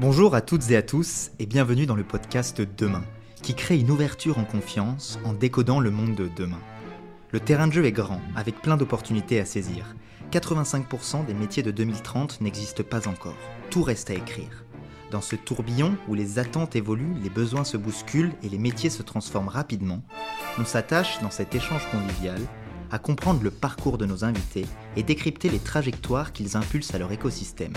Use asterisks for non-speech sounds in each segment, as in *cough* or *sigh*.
Bonjour à toutes et à tous et bienvenue dans le podcast Demain, qui crée une ouverture en confiance en décodant le monde de demain. Le terrain de jeu est grand, avec plein d'opportunités à saisir. 85% des métiers de 2030 n'existent pas encore. Tout reste à écrire. Dans ce tourbillon où les attentes évoluent, les besoins se bousculent et les métiers se transforment rapidement, on s'attache, dans cet échange convivial, à comprendre le parcours de nos invités et décrypter les trajectoires qu'ils impulsent à leur écosystème.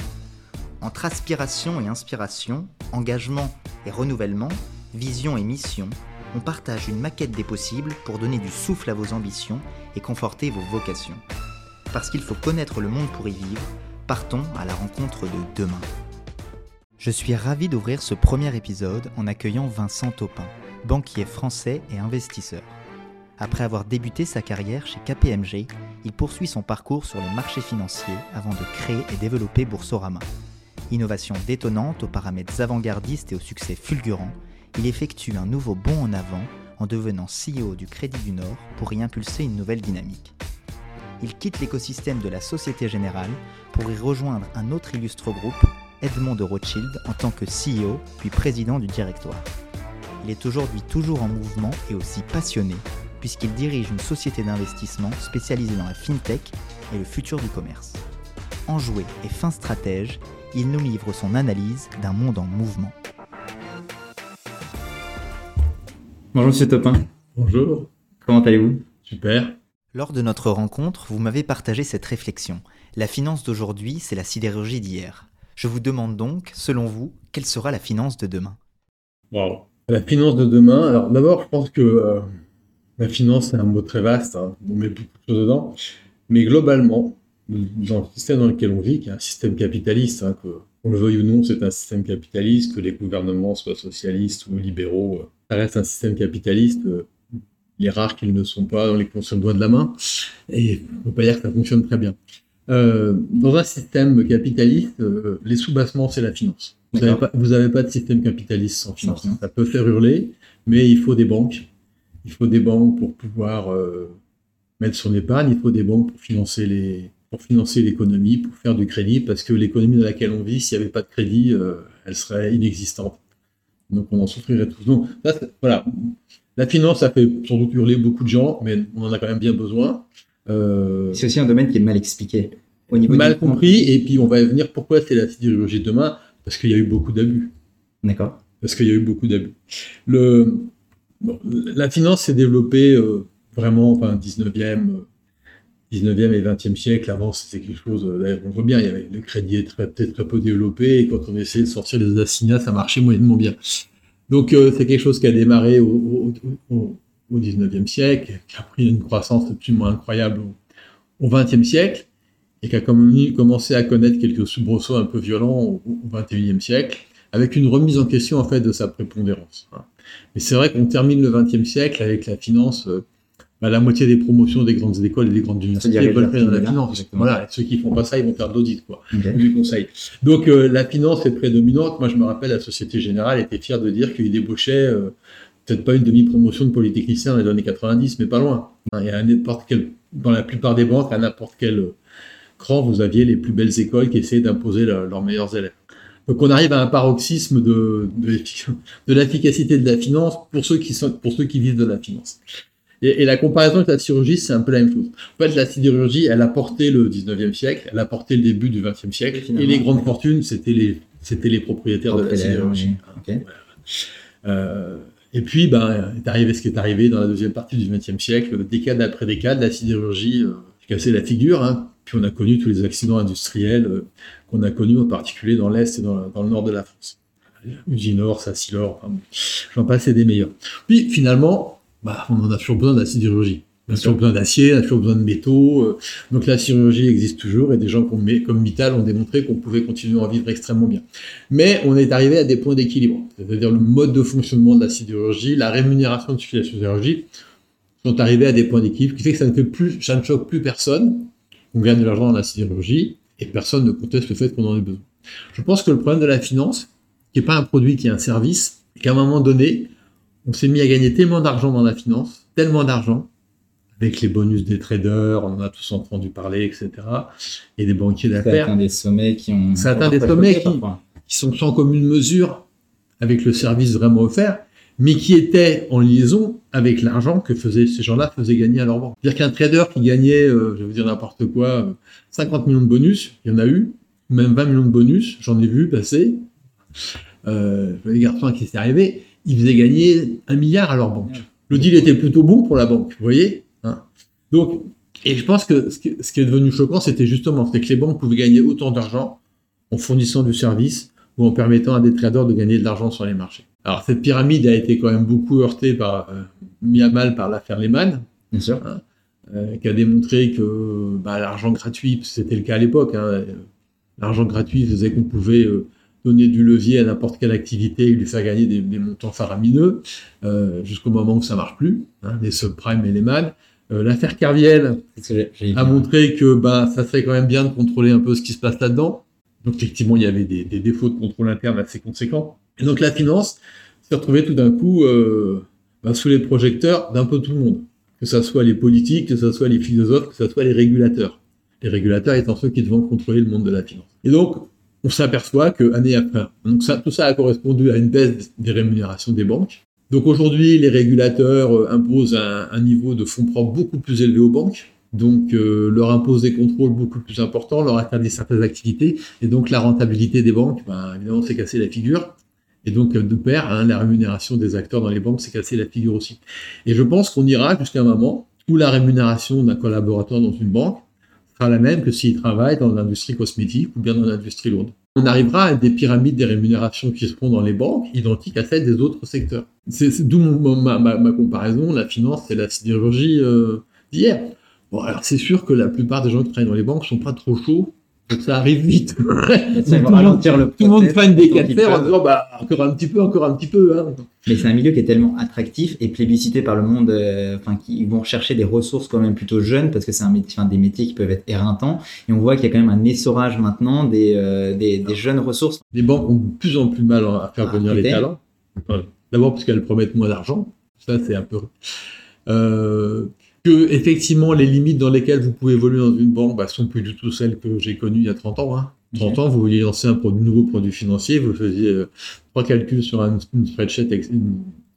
Entre aspiration et inspiration, engagement et renouvellement, vision et mission, on partage une maquette des possibles pour donner du souffle à vos ambitions et conforter vos vocations. Parce qu'il faut connaître le monde pour y vivre, partons à la rencontre de demain. Je suis ravi d'ouvrir ce premier épisode en accueillant Vincent Taupin, banquier français et investisseur. Après avoir débuté sa carrière chez KPMG, il poursuit son parcours sur les marchés financiers avant de créer et développer Boursorama. Innovation détonnante aux paramètres avant-gardistes et au succès fulgurant, il effectue un nouveau bond en avant en devenant CEO du Crédit du Nord pour y impulser une nouvelle dynamique. Il quitte l'écosystème de la Société Générale pour y rejoindre un autre illustre groupe, Edmond de Rothschild, en tant que CEO puis président du directoire. Il est aujourd'hui toujours en mouvement et aussi passionné puisqu'il dirige une société d'investissement spécialisée dans la fintech et le futur du commerce. Enjoué et fin stratège, il nous livre son analyse d'un monde en mouvement. Bonjour Monsieur Topin. Bonjour. Comment allez-vous? Super. Lors de notre rencontre, vous m'avez partagé cette réflexion. La finance d'aujourd'hui, c'est la sidérurgie d'hier. Je vous demande donc, selon vous, quelle sera la finance de demain? Wow. La finance de demain, alors d'abord, je pense que euh, la finance, c'est un mot très vaste, hein. on met beaucoup de choses dedans. Mais globalement, dans le système dans lequel on vit, qui est un système capitaliste, hein, que on le veuille ou non, c'est un système capitaliste, que les gouvernements soient socialistes ou libéraux, euh, ça reste un système capitaliste. Euh, il est rare qu'ils ne sont pas dans les sur le doigt de la main, et on ne peut pas dire que ça fonctionne très bien. Euh, dans un système capitaliste, les sous-bassements, c'est la finance. Vous n'avez pas, pas, de système capitaliste sans finance. Ça peut faire hurler, mais il faut des banques, il faut des banques pour pouvoir euh, mettre son épargne, il faut des banques pour financer les pour financer l'économie, pour faire du crédit, parce que l'économie dans laquelle on vit, s'il n'y avait pas de crédit, euh, elle serait inexistante. Donc on en souffrirait tous. Donc voilà, la finance, ça fait sans doute hurler beaucoup de gens, mais on en a quand même bien besoin. Euh, c'est aussi un domaine qui est mal expliqué. Au niveau mal compris, et puis on va venir pourquoi c'est la sidérurgie de demain, parce qu'il y a eu beaucoup d'abus. D'accord. Parce qu'il y a eu beaucoup d'abus. Le, la finance s'est développée euh, vraiment, enfin, 19e, 19e euh, et 20e siècle. Avant, c'était quelque chose, euh, on voit bien, il y avait, le crédit était très, très, peu développé, et quand on essayait de sortir les assignats, ça marchait moyennement bien. Donc, c'est quelque chose qui a démarré au, au, 19e siècle, qui a pris une croissance absolument incroyable au, 20e siècle, et qui a commencé à connaître quelques soubresauts un peu violents au, 21e siècle, avec une remise en question, en fait, de sa prépondérance. Hein. Mais c'est vrai qu'on termine le XXe siècle avec la finance. Euh, bah, la moitié des promotions des grandes écoles et des grandes universités veulent faire de la finance. Voilà, ceux qui font pas ça, ils vont faire de l'audit, quoi, du conseil. Donc euh, la finance est prédominante. Moi, je me rappelle, la Société Générale était fière de dire qu'il débauchait euh, peut-être pas une demi-promotion de polytechnicien dans les années 90, mais pas loin. Il y a n'importe quel, dans la plupart des banques, à n'importe quel cran, vous aviez les plus belles écoles qui essayaient d'imposer leurs meilleurs élèves. Donc on arrive à un paroxysme de, *laughs* de, l'efficacité de la finance pour ceux qui sont, pour ceux qui vivent de la finance. Et, la comparaison avec la sidérurgie, c'est un peu la même chose. En fait, la sidérurgie, elle a porté le 19e siècle, elle a porté le début du 20e siècle, et, les grandes fortunes, c'était les, c'était les propriétaires de la sidérurgie. Euh, et puis, ben, est arrivé ce qui est arrivé dans la deuxième partie du 20e siècle, décade après décade, la sidérurgie euh, cassé la figure, hein. Puis on a connu tous les accidents industriels euh, qu'on a connus, en particulier dans l'Est et dans, le nord de la France. Uginor, Sassilor, enfin, j'en passe des meilleurs. Puis finalement, bah, on en a toujours besoin de la sidérurgie. On a toujours besoin d'acier, on a toujours besoin de métaux. Euh. donc la sidérurgie existe toujours et des gens comme, comme Mittal ont démontré qu'on pouvait continuer à en vivre extrêmement bien. Mais on est arrivé à des points d'équilibre. C'est-à-dire le mode de fonctionnement de la sidérurgie, la rémunération de la sidérurgie sont arrivés à des points d'équilibre qui fait que ça ne fait plus, ça ne choque plus personne on gagne de l'argent dans la sidérurgie et personne ne conteste le fait qu'on en ait besoin. Je pense que le problème de la finance, qui n'est pas un produit, qui est un service, qu'à un moment donné, on s'est mis à gagner tellement d'argent dans la finance, tellement d'argent, avec les bonus des traders, on en a tous entendu parler, etc. Et des banquiers d'affaires. Ça atteint des sommets qui ont. Ça atteint des sommets qui, qui sont sans commune mesure avec le service vraiment offert, mais qui étaient en liaison avec l'argent que faisaient, ces gens-là faisaient gagner à leur banque. C'est-à-dire qu'un trader qui gagnait, euh, je vais vous dire n'importe quoi, 50 millions de bonus, il y en a eu, même 20 millions de bonus, j'en ai vu passer. Euh, les garçons qui s'est arrivé, ils faisaient gagner un milliard à leur banque. Le deal était plutôt bon pour la banque, vous voyez hein Donc, et je pense que ce, qui est devenu choquant, c'était justement que les banques pouvaient gagner autant d'argent en fournissant du service ou en permettant à des traders de gagner de l'argent sur les marchés. Alors cette pyramide a été quand même beaucoup heurtée par, euh, mis à mal par l'affaire Lehman, Bien sûr. Hein, euh, qui a démontré que bah, l'argent gratuit, c'était le cas à l'époque, hein, l'argent gratuit faisait qu'on pouvait euh, donner du levier à n'importe quelle activité et lui faire gagner des, montants faramineux, euh, jusqu'au moment où ça marche plus, hein, les subprimes et les man. Euh, l'affaire Carviel a montré que bah, ça serait quand même bien de contrôler un peu ce qui se passe là-dedans. Donc effectivement, il y avait des, défauts de contrôle interne assez conséquents. Et donc la finance s'est retrouvée tout d'un coup euh, bah, sous les projecteurs d'un peu tout le monde. Que ce soit les politiques, que ce soit les philosophes, que ce soit les régulateurs. Les régulateurs étant ceux qui devront contrôler le monde de la finance. Et donc, on s'aperçoit que année après, donc ça, tout ça a correspondu à une baisse des rémunérations des banques. Donc aujourd'hui, les régulateurs euh, imposent un, niveau de fonds propres beaucoup plus élevé aux banques, donc euh, leur imposent des contrôles beaucoup plus importants, leur interdit certaines activités, et donc la rentabilité des banques, ben, évidemment, c'est cassé la figure. Et donc, de pair, hein, la rémunération des acteurs dans les banques, c'est cassé la figure aussi. Et je pense qu'on ira jusqu'à un moment où la rémunération d'un collaborateur dans une banque sera la même que s'il travaille dans l'industrie cosmétique ou bien dans l'industrie lourde. On arrivera à des pyramides des rémunérations qui seront dans les banques identiques à celles des autres secteurs. C'est d'où ma, comparaison, la finance c'est la sidérurgie euh, d'hier. Bon, alors c'est sûr que la plupart des gens qui travaillent dans les banques sont pas trop chauds ça arrive vite. *laughs* tout, le monde, tout le monde fan des 4 en disant bah, encore un petit peu, encore un petit peu. Hein. Mais c'est un milieu qui est tellement attractif et plébiscité par le monde, euh, enfin, qui vont chercher des ressources quand même plutôt jeunes parce que c'est un métier, des métiers qui peuvent être éreintants. Et on voit qu'il y a quand même un essorage maintenant des, euh, des, des, jeunes ressources. Les banques ont de plus en plus mal à faire venir les talents. D'abord parce qu'elles promettent moins d'argent. Ça, c'est un peu. Euh, que effectivement les limites dans lesquelles vous pouvez évoluer dans une banque bah, sont plus du tout celles que j'ai connues il y a 30 ans. Hein. 30 ans, vous vouliez lancer un nouveau produit financier, vous faisiez euh, trois calculs sur un, une spreadsheet,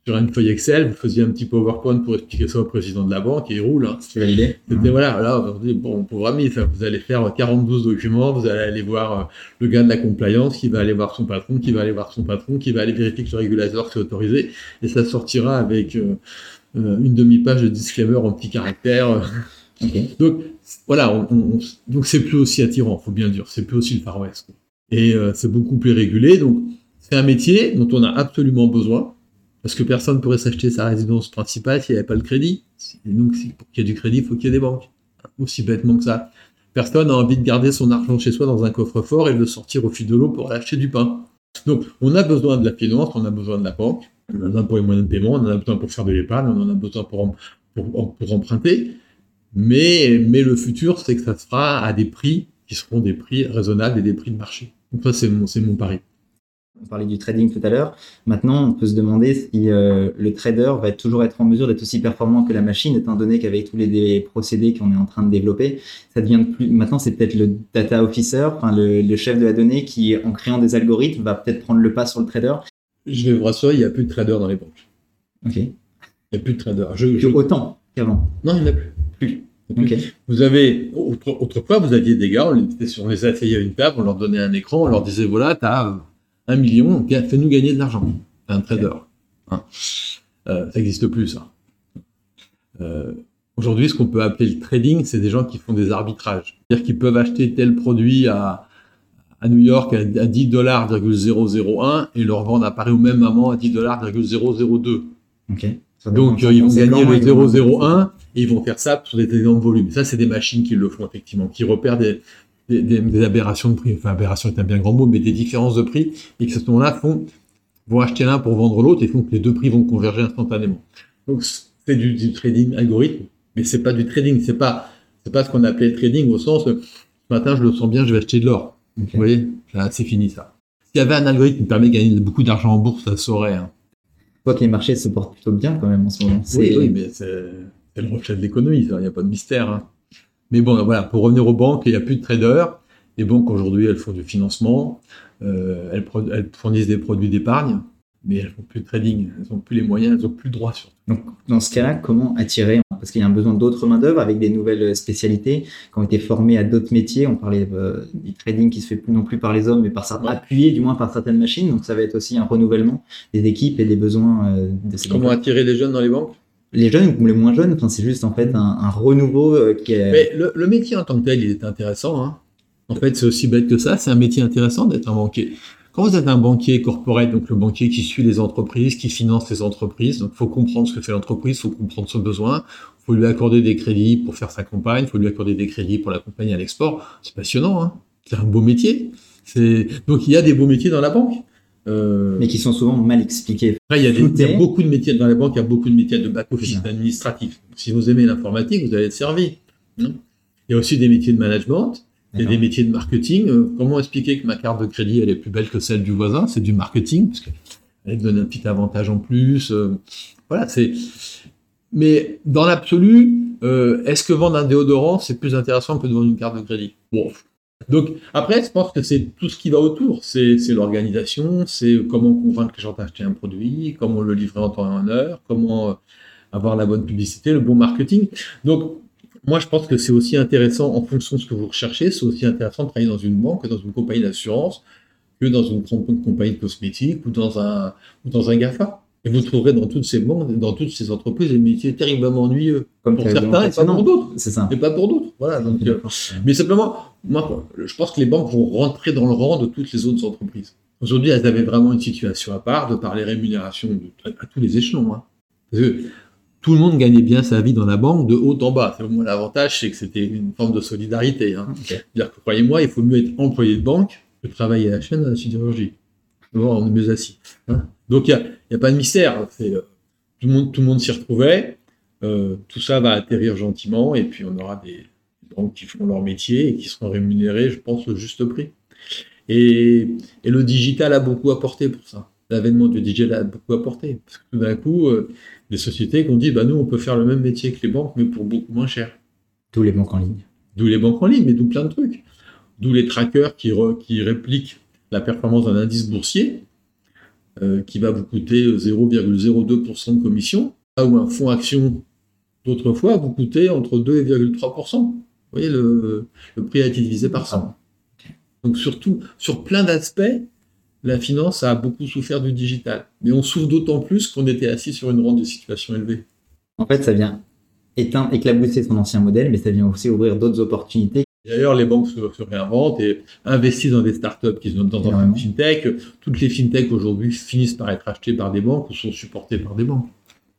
sur une feuille Excel, vous faisiez un petit PowerPoint pour expliquer ça au président de la banque et il roule. Hein. C'est validé. C'était voilà, là aujourd'hui, bon, pauvre ami, vous allez faire 42 documents, vous allez aller voir euh, le gars de la compliance qui va aller voir son patron, qui va aller voir son patron, qui va aller vérifier que le régulateur s'est autorisé et ça sortira avec euh, une demi-page de disclaimer en petits caractères. *laughs* Donc voilà, donc c'est plus aussi attirant, faut bien dire, c'est plus aussi le Far West. Et euh, c'est beaucoup plus régulé, donc c'est un métier dont on a absolument besoin, parce que personne ne pourrait s'acheter sa résidence principale s'il n'y avait pas le crédit. Et donc pour qu'il y ait du crédit, il faut qu'il y ait des banques. Aussi bêtement que ça. Personne n'a envie de garder son argent chez soi dans un coffre-fort et de le sortir au fil de l'eau pour acheter du pain. Donc on a besoin de la finance, on a besoin de la banque, on en a besoin pour les moyens de paiement, on en a besoin pour faire de l'épargne, on en a besoin pour, pour, emprunter. Mais, mais le futur, c'est que ça se fera à des prix qui seront des prix raisonnables et des prix de marché. Donc ça, c'est mon, mon pari. On parlait du trading tout à l'heure. Maintenant, on peut se demander si euh, le trader va toujours être en mesure d'être aussi performant que la machine, étant donné qu'avec tous les, procédés qu'on est en train de développer, ça devient plus. Maintenant, c'est peut-être le data officer, enfin le, chef de la donnée, qui, en créant des algorithmes, va peut-être prendre le pas sur le trader je vais vous rassurer, il n'y a plus de traders dans les banques. Ok. Il n'y a plus de traders. Je, Autant qu'avant Non, il n'y en a plus. Plus. Vous avez, autrefois, vous aviez des gars, on les, on les asseyait à une table, on leur donnait un écran, on leur disait voilà, tu as euh, un million, fais-nous gagner de l'argent. T'es un trader. Hein. Euh, ça n'existe plus, ça. Euh, aujourd'hui, ce qu'on peut appeler le trading, c'est des gens qui font des arbitrages. C'est-à-dire qu'ils peuvent acheter tel produit à à New York à 10 dollars et leur vendre à Paris au même moment à 10 dollars Donc euh, ils vont gagner le 001 et ils vont faire ça sur des énormes volumes. Ça, c'est des machines qui le font effectivement, qui repèrent des, des, des, aberrations de prix. Enfin, aberration est un bien grand mot, mais des différences de prix et que ce moment-là font vont acheter l'un pour vendre l'autre et font que les deux prix vont converger instantanément. Donc c'est du, du, trading algorithme, mais c'est pas du trading. C'est pas c'est pas ce qu'on appelait trading au sens ce matin je le sens bien, je vais acheter de l'or. Vous voyez, c'est fini ça. S'il y avait un algorithme qui permet de gagner beaucoup d'argent en bourse, ça saurait. Hein. Je vois que les marchés se portent plutôt bien quand même en ce moment. Oui, oui, mais c'est le reflet de l'économie, il n'y a pas de mystère. Hein. Mais bon, voilà, pour revenir aux banques, il n'y a plus de traders. Les banques aujourd'hui, elles font du financement, euh, elles, elles, fournissent des produits d'épargne, mais elles font plus de trading, elles n'ont plus les moyens, elles n'ont plus le droit sur. Donc, dans ce cas-là, comment attirer Parce qu'il y a un besoin d'autres main-d'œuvre avec des nouvelles spécialités qui ont été formées à d'autres métiers. On parlait euh, du trading qui se fait plus non plus par les hommes, mais par certains, appuyé du moins par certaines machines. Donc, ça va être aussi un renouvellement des équipes et des besoins euh, de ces Comment attirer les jeunes dans les banques? Les jeunes ou les moins jeunes, enfin, c'est juste en fait un, un renouveau euh, qui est. Mais le, le, métier en tant que tel, il est intéressant. Hein. En fait, c'est aussi bête que ça. C'est un métier intéressant d'être un banquier. Quand vous êtes un banquier corporate, donc le banquier qui suit les entreprises, qui finance les entreprises, donc faut comprendre ce que fait l'entreprise, faut comprendre son besoin, faut lui accorder des crédits pour faire sa campagne, faut lui accorder des crédits pour l'accompagner à l'export. C'est passionnant, hein c'est un beau métier. Donc il y a des beaux métiers dans la banque. Euh... Mais qui sont souvent mal expliqués. Après, il y, a il y, a beaucoup de métiers dans la banque, il y a beaucoup de métiers de back-office, administratif. Si vous aimez l'informatique, vous allez être servi. il y a aussi des métiers de management. Il y a des métiers de marketing. Euh, comment expliquer que ma carte de crédit, elle est plus belle que celle du voisin? C'est du marketing, parce qu'elle donne un petit avantage en plus. Euh, voilà, c'est. Mais dans l'absolu, euh, est-ce que vendre un déodorant, c'est plus intéressant que de vendre une carte de crédit? Bon. Donc, après, je pense que c'est tout ce qui va autour. C'est l'organisation, c'est comment convaincre les gens d'acheter un produit, comment le livrer en temps et en heure, comment avoir la bonne publicité, le bon marketing. Donc, moi, je pense que c'est aussi intéressant, en fonction de ce que vous recherchez, c'est aussi intéressant de travailler dans une banque, dans une compagnie d'assurance, que dans une compagnie de cosmétiques ou dans un, ou dans un GAFA. Et vous trouverez dans toutes ces banques, dans toutes ces entreprises, des métiers terriblement ennuyeux. Comme pour certains et pas pour d'autres. C'est ça. Et pas pour d'autres. Voilà. Donc, euh, mais simplement, moi, je pense que les banques vont rentrer dans le rang de toutes les autres entreprises. Aujourd'hui, elles avaient vraiment une situation à part de par les rémunérations à, tous les échelons. Hein. Parce que tout le monde gagnait bien sa vie dans la banque de haut en bas. Moi, l'avantage, c'est que c'était une forme de solidarité. Hein. dire que, croyez-moi, il faut mieux être employé de banque que travailler à la chaîne de la sidérurgie. on est mieux assis. Hein. Donc, il n'y a, pas de mystère. Euh, tout, le monde, tout le monde s'y retrouvait. Euh, tout ça va atterrir gentiment et puis on aura des banques qui font leur métier et qui seront rémunérés, je pense, au juste prix. Et, et le digital a beaucoup apporté pour ça. L'avènement du digital a beaucoup apporté. Parce que tout d'un coup, euh, des sociétés qui ont dit, bah, nous, on peut faire le même métier que les banques, mais pour beaucoup moins cher. D'où les banques en ligne. D'où les banques en ligne, mais d'où plein de trucs. D'où les trackers qui, qui répliquent la performance d'un indice boursier, euh, qui va vous coûter 0,02% de commission, là où un fonds action d'autrefois vous coûtait entre 2,3%. Vous voyez, le, le, prix a été divisé par 100. Donc surtout, sur plein d'aspects, la finance a beaucoup souffert du digital. Mais on souffre d'autant plus qu'on était assis sur une rente de situation élevée. En fait, ça vient éteindre, éclabousser son ancien modèle, mais ça vient aussi ouvrir d'autres opportunités. D'ailleurs, les banques se, réinventent et investissent dans des startups qui sont dans un fintech. Toutes les fintechs aujourd'hui finissent par être achetées par des banques ou sont supportées par des banques.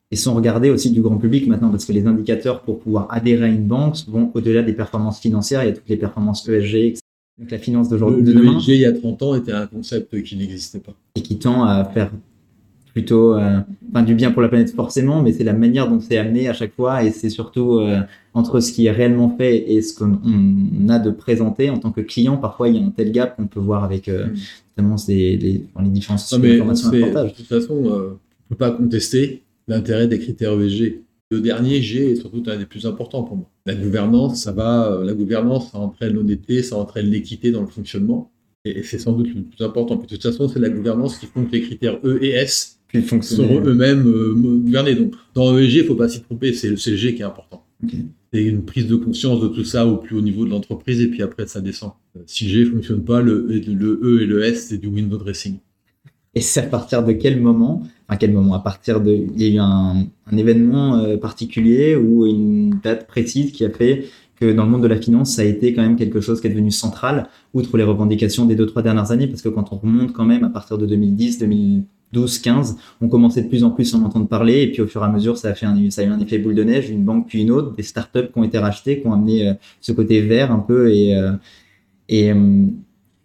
Et sont regardées aussi du grand public maintenant, parce que les indicateurs pour pouvoir adhérer à une banque vont au-delà des performances financières. Il y a toutes les performances ESG, etc donc la finance d'aujourd'hui, de demain. il y a 30 ans était un concept qui n'existait pas. Et qui tend à faire plutôt euh, enfin, du bien pour la planète forcément, mais c'est la manière dont c'est amené à chaque fois et c'est surtout euh, entre ce qui est réellement fait et ce qu'on a de présenter en tant que client. Parfois, il y a un tel gap qu'on peut voir avec euh, mm. notamment les, les, les différences d'informations De toute façon, on ne peut pas contester l'intérêt des critères ESG. Le dernier G est surtout un des plus importants pour moi. La gouvernance, ça va, euh, la gouvernance, ça entraîne l'honnêteté, ça entraîne l'équité dans le fonctionnement. Et, c'est sans doute le plus important. de toute façon, c'est la gouvernance qui que les critères E et S seront eux-mêmes euh, gouvernés. Donc, dans ESG, il ne faut pas s'y tromper, c'est le G qui est important. C'est une prise de conscience de tout ça au plus haut niveau de l'entreprise, et puis après, ça descend. Si G ne fonctionne pas, le, le E et le S, c'est du window dressing. Et c'est à partir de quel moment, à quel moment, à partir de, il y a eu un, un événement euh, particulier ou une date précise qui a fait que dans le monde de la finance, ça a été quand même quelque chose qui est devenu central, outre les revendications des deux, trois dernières années, parce que quand on remonte quand même à partir de 2010, 2012, 15, on commençait de plus en plus à en entendre parler, et puis au fur et à mesure, ça a fait un, ça a eu un effet boule de neige, une banque puis une autre, des startups qui ont été rachetées, qui ont amené euh, ce côté vert un peu, et, euh, et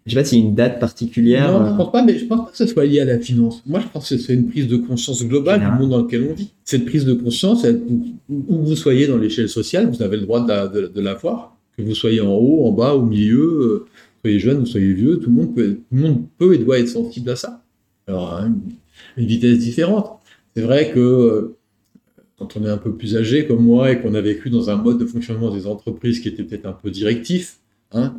je sais pas s'il y a une date particulière. Non, je pense pas, mais je pense pas que ce soit lié à la finance. Moi, je pense que c'est une prise de conscience globale du monde dans lequel on vit. Cette prise de conscience, où vous soyez dans l'échelle sociale, vous avez le droit de la, voir. Que vous soyez en haut, en bas, au milieu, euh, soyez jeune ou soyez vieux, tout le monde peut, tout le monde peut et doit être sensible à ça. Alors, hein, une vitesse différente. C'est vrai que euh, quand on est un peu plus âgé comme moi et qu'on a vécu dans un mode de fonctionnement des entreprises qui était peut-être un peu directif, hein,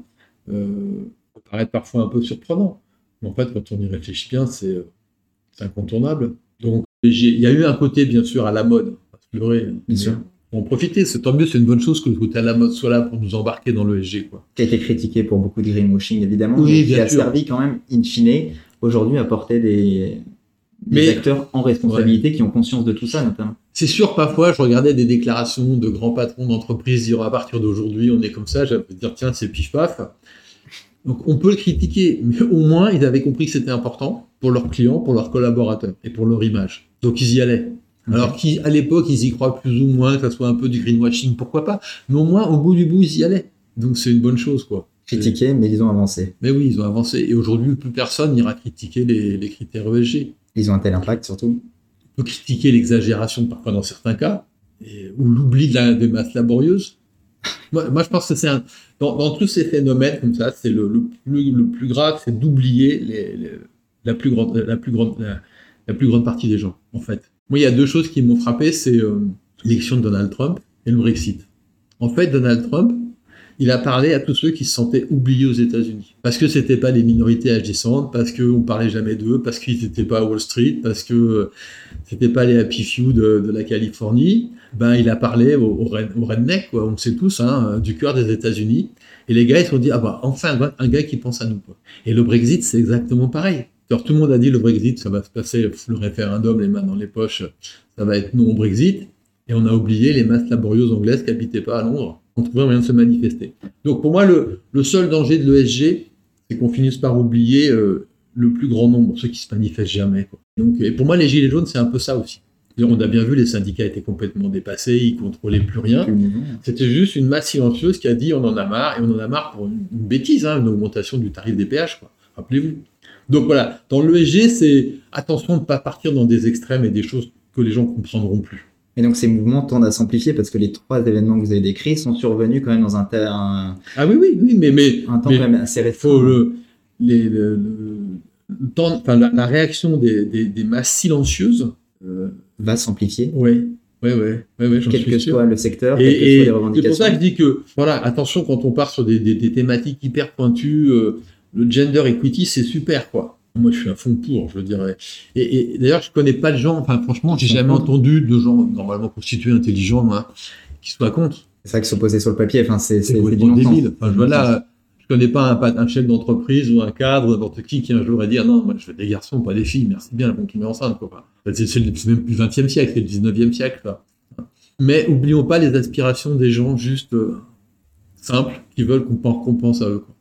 euh, peut paraître parfois un peu surprenant. Mais en fait, quand on y réfléchit bien, c'est euh, incontournable. Donc, il y a eu un côté, bien sûr, à la mode. à se leurrer. Bien Mais sûr. On en profiter, c'est tant mieux, c'est une bonne chose que le côté à la mode soit là pour nous embarquer dans l'ESG. Qui a été critiqué pour beaucoup de greenwashing évidemment, Oui, mais qui bien a sûr. servi quand même, in fine, aujourd'hui à porter des, des Mais- acteurs en responsabilité qui ont conscience de tout ça notamment. C'est sûr, parfois, je regardais des déclarations de grands patrons d'entreprises dire à partir d'aujourd'hui, on est comme ça. J'avais dire, tiens, c'est pif-paf. Donc, on peut le critiquer, *laughs* mais au moins, ils avaient compris que c'était important pour leurs clients, pour leurs collaborateurs et pour leur image. Donc, ils y allaient. Alors qu'à l'époque, ils y croient plus ou moins, que ça soit un peu du greenwashing, pourquoi pas. Mais au moins, au bout du bout, ils y allaient. Donc, c'est une bonne chose, quoi. Critiqués, mais ils ont avancé. Mais oui, ils ont avancé. Et aujourd'hui, plus personne n'ira critiquer les, les critères ESG. Ils ont un tel impact surtout. On peut critiquer l'exagération parfois dans certains cas, et- ou l'oubli de la- des masses laborieuses. Moi, moi, je pense que c'est un. Dans, tous ces phénomènes comme ça, c'est le, plus, grave, c'est d'oublier la, plus grande, partie des gens, en fait. Moi, il y a deux choses qui m'ont frappé c'est euh, l'élection de Donald Trump et le Brexit. En fait, Donald Trump, il a parlé à tous ceux qui se sentaient oubliés aux États-Unis. Parce que c'était pas les minorités agissantes, parce qu'on parlait jamais d'eux, parce qu'ils n'étaient pas à Wall Street, parce que euh, c'était pas les happy few de la Californie. Ben, il a parlé au, red- aux rednecks, quoi. On le sait tous, hein, du cœur des États-Unis. Et les gars, ils se sont dit, ah bah, enfin, un gars- qui pense à nous. Et le Brexit, c'est exactement pareil. Tout le monde a dit le Brexit, ça va se passer, le référendum, les mains dans les poches, ça va être non au Brexit. Et on a oublié les masses laborieuses anglaises qui n'habitaient pas à Londres. On trouvait un moyen de se manifester. Donc pour moi, le, seul danger de l'ESG, c'est qu'on finisse par oublier euh, le plus grand nombre, ceux qui se manifestent jamais. et pour moi, les Gilets jaunes, c'est un peu ça aussi. On a bien vu, les syndicats étaient complètement dépassés, ils contrôlaient plus rien. C'était juste une masse silencieuse qui a dit on en a marre, et on en a marre pour une, bêtise, hein, une augmentation du tarif des péages, rappelez-vous. Donc voilà, dans l'ESG, c'est attention de ne pas partir dans des extrêmes et des choses que les gens comprendront plus. Et donc ces mouvements tendent à s'amplifier parce que les trois événements que vous avez décrits sont survenus quand même dans un, Ah oui, oui, oui, mais, mais un temps Mais quand même assez restreint. faut le, les- le, le- le temps, la, la réaction des, des, des masses silencieuses. Euh, va s'amplifier, oui, oui, oui, oui, oui, j'en quel suis que sûr. soit le secteur, quelles que Et, et soient les c'est pour ça que je dis que, voilà, attention quand on part sur des, des, des thématiques hyper pointues, euh, le gender equity, c'est super, quoi. Moi, je suis à fond pour, je dirais. Et, et d'ailleurs, je connais pas de gens, enfin, franchement, j'ai jamais contre. entendu de gens normalement constitués, intelligents, moi, qui soient contre. C'est ça que s'opposer sur le papier, enfin, c'est c'est- débile. Enfin, je vois là, je connais pas un, chef d'entreprise ou un cadre, n'importe qui, qui un jour a dit, ah non, moi, je veux des garçons, pas des filles, merci bien, elles vont tomber enceintes, quoi. C'est même plus le 20e siècle, c'est le 19e siècle. Mais oublions pas les aspirations des gens juste euh, simples, qui veulent qu'on pen- qu'on pense à eux, quoi.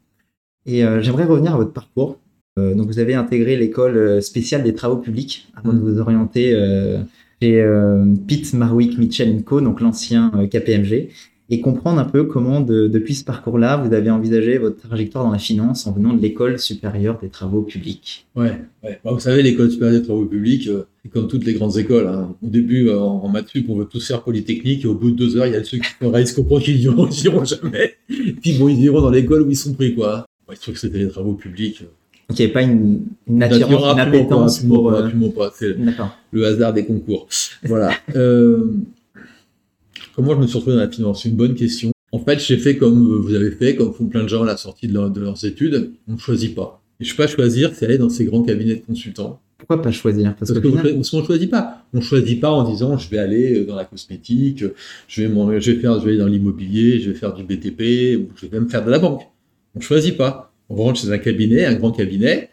Et euh, j'aimerais revenir à votre parcours. Euh, donc vous avez intégré l'école spéciale des travaux publics avant de Mm. vous orienter chez Pitt Marwick Mitchell Co, donc l'ancien KPMG, et comprendre un peu comment de- depuis ce parcours-là vous avez envisagé votre trajectoire dans la finance en venant de l'école supérieure des travaux publics. Ouais, ouais. Bah, vous savez, l'école supérieure des travaux publics, euh, c'est comme toutes les grandes écoles. hein. Au début, euh, en, en maths sup, on veut tous faire Polytechnique, et au bout de deux heures, il y a ceux qui font se comprend qu'ils iront, ils *laughs* iront jamais. Puis bon, ils iront dans l'école où ils sont pris, quoi. Ouais, je trouve que c'était les travaux publics. Donc il n'y avait pas une, une attirance, une appétence absolument pour... euh, absolument pas. C'est le hasard des concours. Voilà. Euh, comment je me suis retrouvé dans la finance C'est une bonne question. En fait, j'ai fait comme vous avez fait, comme font plein de gens à la sortie de, leur- de leurs études. On ne choisit pas. Et je ne pas choisir, c'est aller dans ces grands cabinets de consultants. Pourquoi pas choisir? Parce, qu'on ne choisit pas. On ne choisit pas en disant je vais aller dans la cosmétique, je vais, m'en- je vais, faire, je vais aller dans l'immobilier, je vais faire du BTP, ou je vais même faire de la banque. On ne choisit pas. On rentre chez un cabinet, un grand cabinet,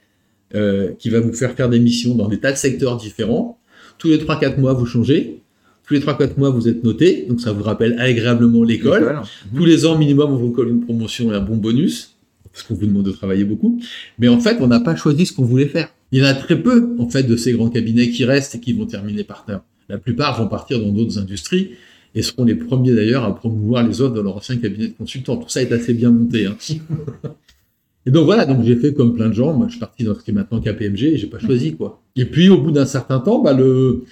euh, qui va vous faire faire des missions dans des tas de secteurs différents. Tous les 3-4 mois, vous changez. Tous les 3-4 mois, vous êtes noté. Donc ça vous rappelle agréablement l'école. Tous les ans minimum, on vous colle une promotion et un bon bonus, parce qu'on vous demande de travailler beaucoup. Mais en fait, on n'a pas choisi ce qu'on voulait faire. Il y en a très peu, en fait, de ces grands cabinets qui restent et qui vont terminer partenaires. La plupart vont partir dans d'autres industries et seront les premiers d'ailleurs à promouvoir les offres de leur ancien cabinet de consultants. Tout ça est assez bien monté. hein. *laughs* Et donc voilà, donc j'ai fait comme plein de gens. Moi, je suis parti dans ce qui est maintenant KPMG et j'ai pas choisi quoi. Et puis au bout d'un certain temps, bah, le,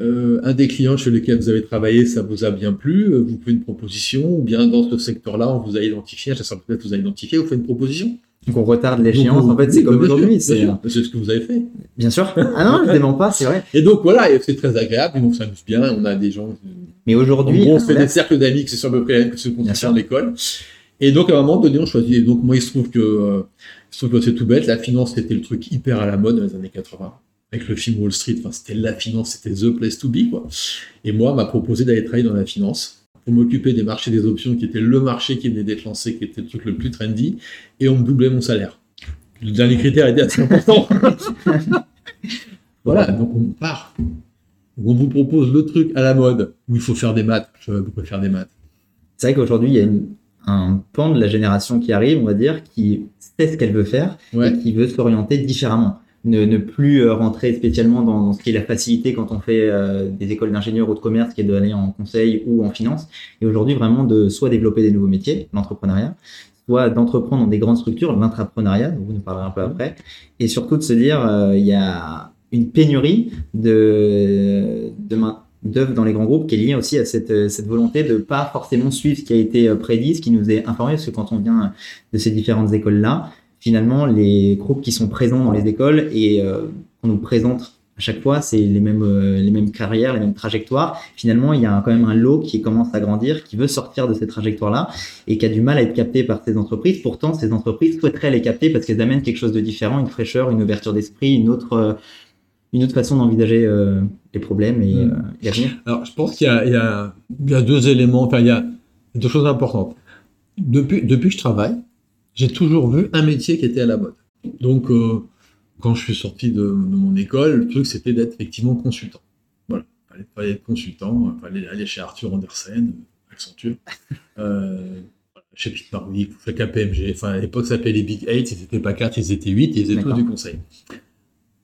euh, un des clients chez lesquels vous avez travaillé, ça vous a bien plu, euh, vous faites une proposition, ou bien dans ce secteur-là, on vous a identifié, ça peut-être vous a identifié, vous faites une proposition. Donc on retarde l'échéance. En fait, c'est comme aujourd'hui. C'est ce que vous avez fait. bien sûr. Ah non, je dément pas, c'est vrai. Et donc voilà, et c'est très agréable, on s'amuse bien, on a des gens. Mais aujourd'hui, on à fait des cercles d'amis c'est sur à peu près que ceux qu'on fait sûr. en école. Et donc, à un moment donné, on choisit. Donc, moi, il se trouve que, euh, il se trouve que c'est tout bête. La finance, c'était le truc hyper à la mode dans les années 80. Avec le film Wall Street, enfin, c'était la finance, c'était the place to be, quoi. Et moi, on m'a proposé d'aller travailler dans la finance pour m'occuper des marchés des options, qui était le marché qui venait d'être lancé, qui était le truc le plus trendy, et on me doublait mon salaire. Le dernier critère était assez important. *laughs* voilà, donc on part. On vous propose le truc à la mode où il faut faire des maths. Je pas faire des maths. C'est vrai qu'aujourd'hui, il y a un pan de la génération qui arrive, on va dire, qui sait ce qu'elle veut faire et qui veut s'orienter différemment. Ne, ne, plus euh, rentrer spécialement dans, ce qui est la facilité quand on fait euh, des écoles d'ingénieurs ou de commerce, qui est d'aller en conseil ou en finance. Et aujourd'hui, vraiment de soit développer des nouveaux métiers, l'entrepreneuriat, soit d'entreprendre dans des grandes structures, l'intrapreneuriat, dont vous nous parlerez un peu après, et surtout de se dire, euh, il y a une pénurie de, de d'œuvres dans les grands groupes qui est liée aussi à cette, cette volonté de pas forcément suivre ce qui a été euh, prédit, ce qui nous est informé, parce que quand on vient de ces différentes écoles-là, finalement, les groupes qui sont présents dans les écoles et euh, qu'on nous présente à chaque fois, c'est les mêmes, euh, les mêmes carrières, les mêmes trajectoires. Finalement, il y a quand même un lot qui commence à grandir, qui veut sortir de ces trajectoires-là et qui a du mal à être capté par ces entreprises. Pourtant, ces entreprises souhaiteraient les capter parce qu'elles amènent quelque chose de différent, une fraîcheur, une ouverture d'esprit, une autre, une autre façon d'envisager euh, les problèmes et, mm. euh, Alors, je pense qu'il y, y, y a, deux éléments, enfin, il y a deux choses importantes. Depuis, depuis que je travaille, j'ai toujours vu un métier qui était à la mode. Donc, euh, quand je suis sorti de, mon école, le truc, c'était d'être effectivement consultant. Voilà. Il fallait, être consultant, il fallait aller chez Arthur Andersen, Accenture, *laughs* euh, chez Peter chez KPMG. Enfin, à l'époque, ça s'appelait les Big Eight, ils n'étaient pas quatre, ils étaient huit, ils étaient tous du conseil.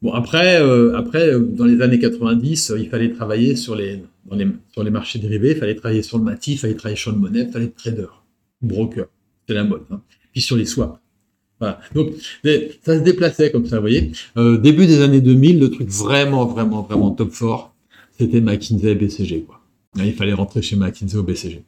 Bon, après, euh, après, euh, dans les années 90, euh, il fallait travailler sur les, dans les, sur les marchés dérivés, il fallait travailler sur le MATI, il fallait travailler sur le monnaie, il fallait être trader, broker. C'est la mode. Hein. Puis sur les swaps. Voilà. Donc, ça se déplaçait comme ça, vous voyez. début des années 2000, le truc vraiment, vraiment, vraiment top fort, c'était McKinsey BCG, quoi. il fallait rentrer chez McKinsey ou BCG.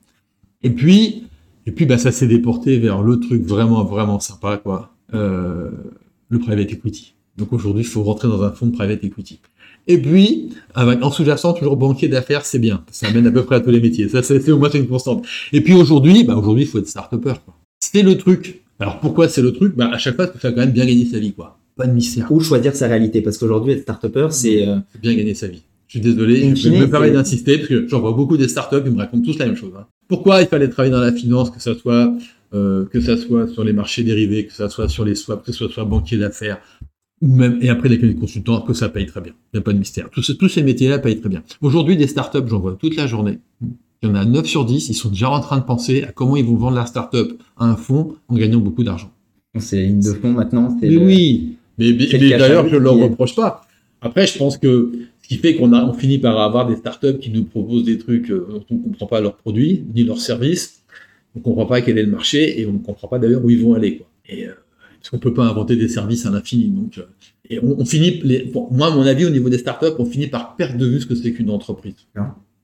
Et puis, et puis, bah, ça s'est déporté vers le truc vraiment, vraiment sympa, quoi. le private equity. Donc aujourd'hui, il faut rentrer dans un fonds de private equity. Et puis, en sous-jacent, toujours banquier d'affaires, c'est bien. Ça amène à peu près à tous les métiers. Ça, c'est au moins une constante. Et puis aujourd'hui, bah aujourd'hui, il faut être start-upper. C'est le truc. Alors pourquoi c'est le truc? Bah, À chaque fois, il faut quand même bien gagner sa vie. quoi. Pas de mystère. Ou choisir sa réalité. Parce qu'aujourd'hui, être start-upper, c'est... Euh... Bien gagner sa vie. Je suis désolé, je vais me permettre d'insister, parce que j'en vois beaucoup des startups, ils me racontent tous la même chose. Hein. Pourquoi il fallait travailler dans la finance, que ça soit euh, que ça soit sur les marchés dérivés, que ça soit sur les swaps, que ce soit banquier d'affaires, même, et après, les consultants, que ça paye très bien. Il n'y a pas de mystère. Tous, tous ces métiers-là payent très bien. Aujourd'hui, des startups, j'en vois toute la journée. Il y en a 9 sur 10, ils sont déjà en train de penser à comment ils vont vendre la startup à un fonds en gagnant beaucoup d'argent. C'est une de fonds maintenant. Mais oui, mais, d'ailleurs, je ne leur reproche pas. Après, je pense que ce qui fait qu'on a, on finit par avoir des startups qui nous proposent des trucs euh, dont on ne comprend pas leurs produits, ni leurs services, on ne comprend pas quel est le marché, et on ne comprend pas d'ailleurs où ils vont aller. Quoi. Et, euh, parce qu'on peut pas inventer des services à l'infini. Donc, euh, et on, finit, les, moi, à mon avis, au niveau des startups, on finit par perdre de vue ce que c'est qu'une entreprise.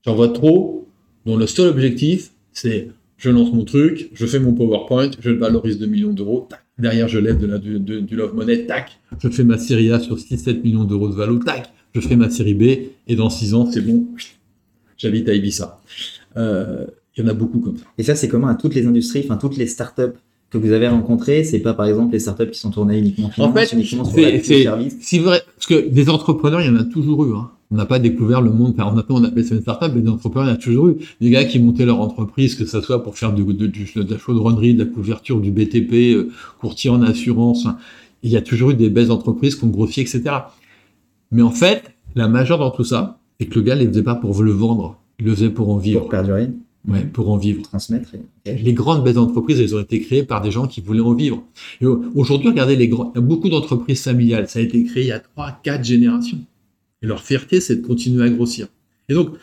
J'en vois trop, dont le seul objectif, c'est je lance mon truc, je fais mon PowerPoint, je le valorise 2 millions d'euros, derrière je lève de la, du love money, tac, je fais ma série A sur 6-7 millions d'euros de valeur, tac, je fais ma série B, et dans 6 ans, c'est bon, j'habite à Ibiza. Euh, il y en a beaucoup comme ça. Et ça, c'est commun à toutes les industries, enfin toutes les startups que vous avez rencontré, c'est pas par exemple les startups qui sont tournées uniquement finance, en fait, uniquement sur services. Si vrai, parce que des entrepreneurs, il y en a toujours eu. Hein. On n'a pas découvert le monde. Enfin, on appelle ça une startup, mais des entrepreneurs, il y a toujours eu. Des gars qui montaient leur entreprise, que ce soit pour faire de, de, de, la chaudronnerie, de la couverture, du BTP, euh, courtier en assurance. Il y a toujours eu des belles entreprises qui ont grossi, etc. Mais en fait, la majeure dans tout ça, c'est que le gars ne les faisait pas pour le vendre. Il le faisait pour en vivre. Pour perdurer. Ouais, pour en vivre. Transmettre. Les grandes belles entreprises, elles ont été créées par des gens qui voulaient en vivre. Aujourd'hui, regardez les grands, beaucoup d'entreprises familiales. Ça a été créé il y a trois, quatre générations. Et leur fierté, c'est de continuer à grossir. Et donc,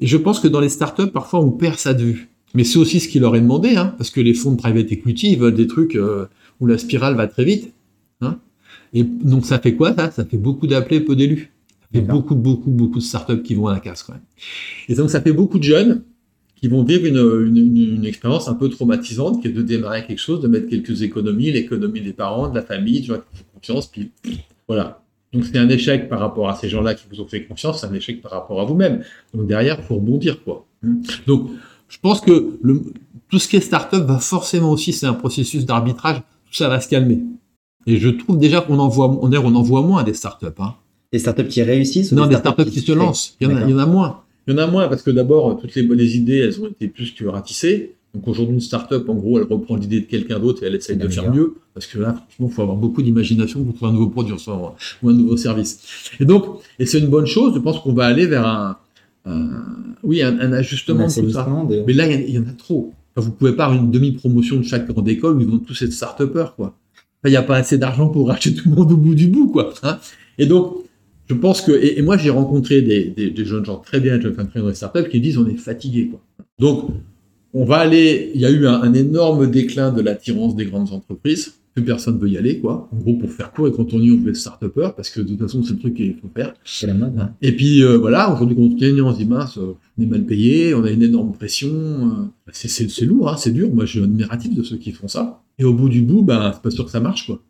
et je pense que dans les startups, parfois, on perd ça de vue. Mais c'est aussi ce qui leur est demandé, hein, parce que les fonds de private equity, ils veulent des trucs euh, où la spirale va très vite. Hein. Et donc, ça fait quoi, ça? Ça fait beaucoup d'appelés, peu d'élus. Ça fait beaucoup, beaucoup, beaucoup de startups qui vont à la casse, quand même. Et donc, ça fait beaucoup de jeunes qui vont vivre une, une, une, expérience un peu traumatisante, qui est de démarrer quelque chose, de mettre quelques économies, l'économie des parents, de la famille, de gens qui font confiance, puis voilà. Donc c'est un échec par rapport à ces gens-là qui vous ont fait confiance, c'est un échec par rapport à vous-même. Donc derrière, il faut rebondir, quoi. Donc je pense que le, tout ce qui est startup va forcément aussi, c'est un processus d'arbitrage, tout ça va se calmer. Et je trouve déjà qu'on en voit, on, on en voit moins des startups. Hein. Des startups qui réussissent Non, des startups, qui, se lancent. Il y, en a, il y en a moins. Il y en a moins parce que d'abord, toutes les bonnes idées, elles ont été plus que ratissées. Donc aujourd'hui, une startup, en gros, elle reprend l'idée de quelqu'un d'autre et elle essaye de faire mieux. Parce que là, franchement, il faut avoir beaucoup d'imagination pour trouver un nouveau produit ou un nouveau service. Et donc, et c'est une bonne chose. Je pense qu'on va aller vers un, oui, un, ajustement de tout ça. Mais là, il y, en a trop. Enfin, vous pouvez pas avoir une demi-promotion de chaque grande école où ils vont tous être start-upers, quoi. Il n'y a pas assez d'argent pour racheter tout le monde au bout du bout, quoi. Hein. et donc, je pense que, et, moi, j'ai rencontré des, des, jeunes gens très bien, jeunes femmes très dans les startups qui disent on est fatigué, quoi. Donc, on va aller, il y a eu un, énorme déclin de l'attirance des grandes entreprises. Plus personne veut y aller, quoi. En gros, pour faire court, et quand on y on veut être start-upper, parce que de toute façon, c'est le truc qu'il faut faire. C'est la mode. Hein. Et puis, euh, voilà, aujourd'hui, quand on y on se dit, mince, on est mal payé, on a une énorme pression. Euh, c'est lourd, hein, c'est dur. Moi, je suis admiratif de ceux qui font ça. Et au bout du bout, ben, c'est pas sûr que ça marche, quoi.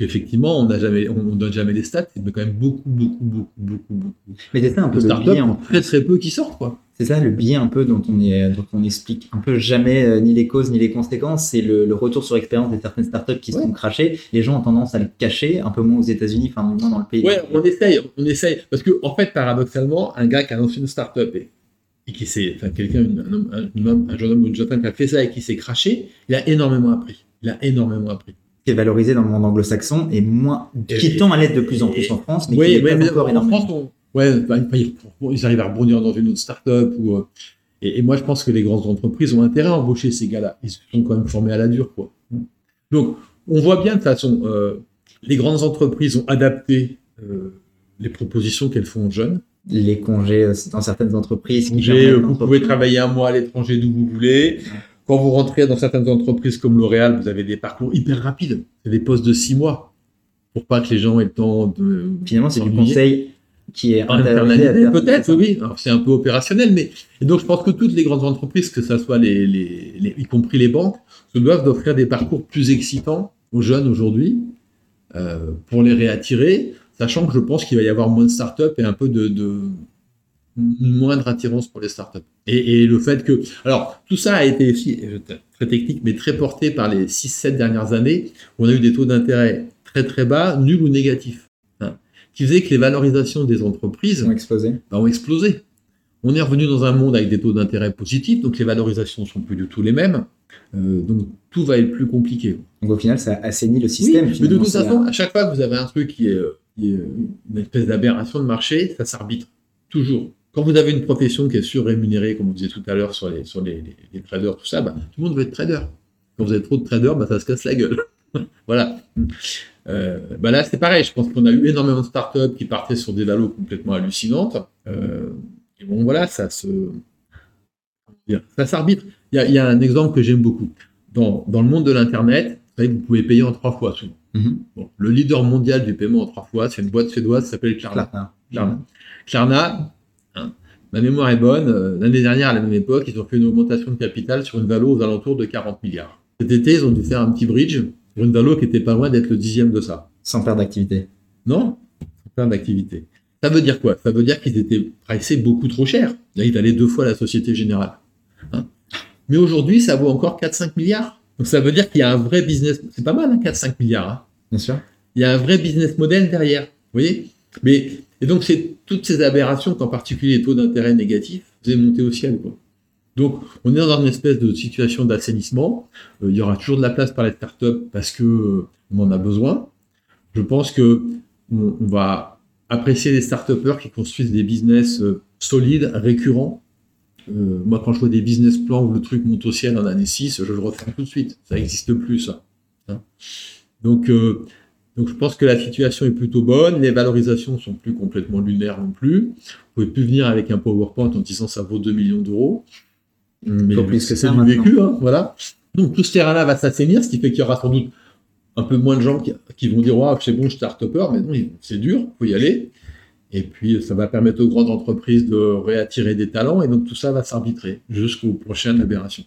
Effectivement, on n'a jamais, on, donne jamais les stats, mais quand même beaucoup, beaucoup, beaucoup, beaucoup, beaucoup. Mais c'est ça un peu le biais, très très peu qui sortent, quoi. C'est ça le biais un peu dont on est, dont on explique un peu jamais euh, ni les causes ni les conséquences. C'est le, retour sur expérience de certaines startups qui se sont crachées. Les gens ont tendance à le cacher, un peu moins aux États-Unis, enfin moins dans le pays. Ouais, on essaye, on essaye, parce que en fait, paradoxalement, un gars qui a lancé une startup et, et qui s'est, enfin quelqu'un, un, un, jeune homme ou une jeune femme qui a fait ça et qui s'est craché, il a énormément appris. Il a énormément appris qui est valorisé dans le monde anglo-saxon et moins, qui tend à l'être de plus en plus en France, mais oui, qui est pas encore énormément. En France, ouais, bah, ils arrivent à rebondir dans une autre start-up ou, euh, et, moi, je pense que les grandes entreprises ont intérêt à embaucher ces gars-là. Ils se sont quand même formés à la dure, quoi. Donc, on voit bien de toute façon, euh, les grandes entreprises ont adapté euh, les propositions qu'elles font aux jeunes. Les congés dans certaines entreprises. vous pouvez travailler un mois à l'étranger d'où vous voulez. Quand vous rentrez dans certaines entreprises comme L'Oréal, vous avez des parcours hyper rapides. C'est des postes de six mois pour pas que les gens aient le temps de. Finalement, c'est du conseil qui est internalisé. Peut-être, oui. c'est un peu opérationnel, mais et donc je pense que toutes les grandes entreprises, que ce soit les, les, y compris les banques, se doivent d'offrir des parcours plus excitants aux jeunes aujourd'hui euh, pour les réattirer, sachant que je pense qu'il va y avoir moins de start-up et un peu de, moindre attirance pour les startups. Et, et le fait que... Alors, tout ça a été aussi très technique, mais très porté par les 6-7 dernières années, où on a eu des taux d'intérêt très très bas, nuls ou négatifs, hein, qui faisait que les valorisations des entreprises ont explosé. Bah, ont explosé. On est revenu dans un monde avec des taux d'intérêt positifs, donc les valorisations sont plus du tout les mêmes. Euh, donc tout va être plus compliqué. Donc au final, ça assainit le système. mais de toute façon, à chaque fois que vous avez un truc qui est, qui est une espèce d'aberration de marché, ça s'arbitre. Toujours quand vous avez une profession qui est surrémunérée, comme on disait tout à l'heure sur les, sur les, traders, tout ça, bah, tout le monde veut être trader. Quand vous avez trop de traders, bah, ça se casse la gueule. *laughs* voilà. Euh, bah là, c'est pareil. Je pense qu'on a eu énormément de startups qui partaient sur des valos complètement hallucinantes. Euh, et bon, voilà, ça se. Ça s'arbitre. Il y, a, un exemple que j'aime beaucoup. Dans, dans, le monde de l'Internet, vous vous pouvez payer en trois fois souvent. Mm-hmm. le leader mondial du paiement en trois fois, c'est une boîte suédoise qui s'appelle Klarna. Klarna. Klarna ma mémoire est bonne, euh, l'année dernière, à la même époque, ils ont fait une augmentation de capital sur une valo aux alentours de 40 milliards. Cet été, ils ont dû faire un petit bridge pour une valo qui était pas loin d'être le dixième de ça. Sans perdre d'activité. Non, sans perdre d'activité. Ça veut dire quoi? Ça veut dire qu'ils étaient pricés beaucoup trop cher. Là, ils valaient deux fois la Société Générale. Hein Mais aujourd'hui, ça vaut encore 4-5 milliards. Donc ça veut dire qu'il y a un vrai business. C'est pas mal, hein, 4-5 milliards. Hein. Bien sûr. Il y a un vrai business model derrière. Vous voyez? Mais et donc, c'est toutes ces aberrations, qu'en particulier les taux d'intérêt négatifs, faisaient monter au ciel. Quoi. Donc, on est dans une espèce de situation d'assainissement. Euh, il y aura toujours de la place par les startups parce que euh, on en a besoin. Je pense que on, va apprécier les start-upers qui construisent des business euh, solides, récurrents. moi, quand je vois des business plans où le truc monte au ciel en année 6, je le refais tout de suite. Ça n'existe plus, ça. Hein. Donc, donc je pense que la situation est plutôt bonne, les valorisations sont plus complètement lunaires non plus. Vous pouvez plus venir avec un PowerPoint en disant ça vaut 2 millions d'euros. Mais plus que ça du vécu, hein, voilà. Donc tout ce terrain-là va s'assainir, ce qui fait qu'il y aura sans doute un peu moins de gens qui, vont dire ouais, c'est bon, je suis start-upper, mais non, c'est dur, faut y aller. Et puis ça va permettre aux grandes entreprises de réattirer des talents, et donc tout ça va s'arbitrer jusqu'aux prochaines aberrations.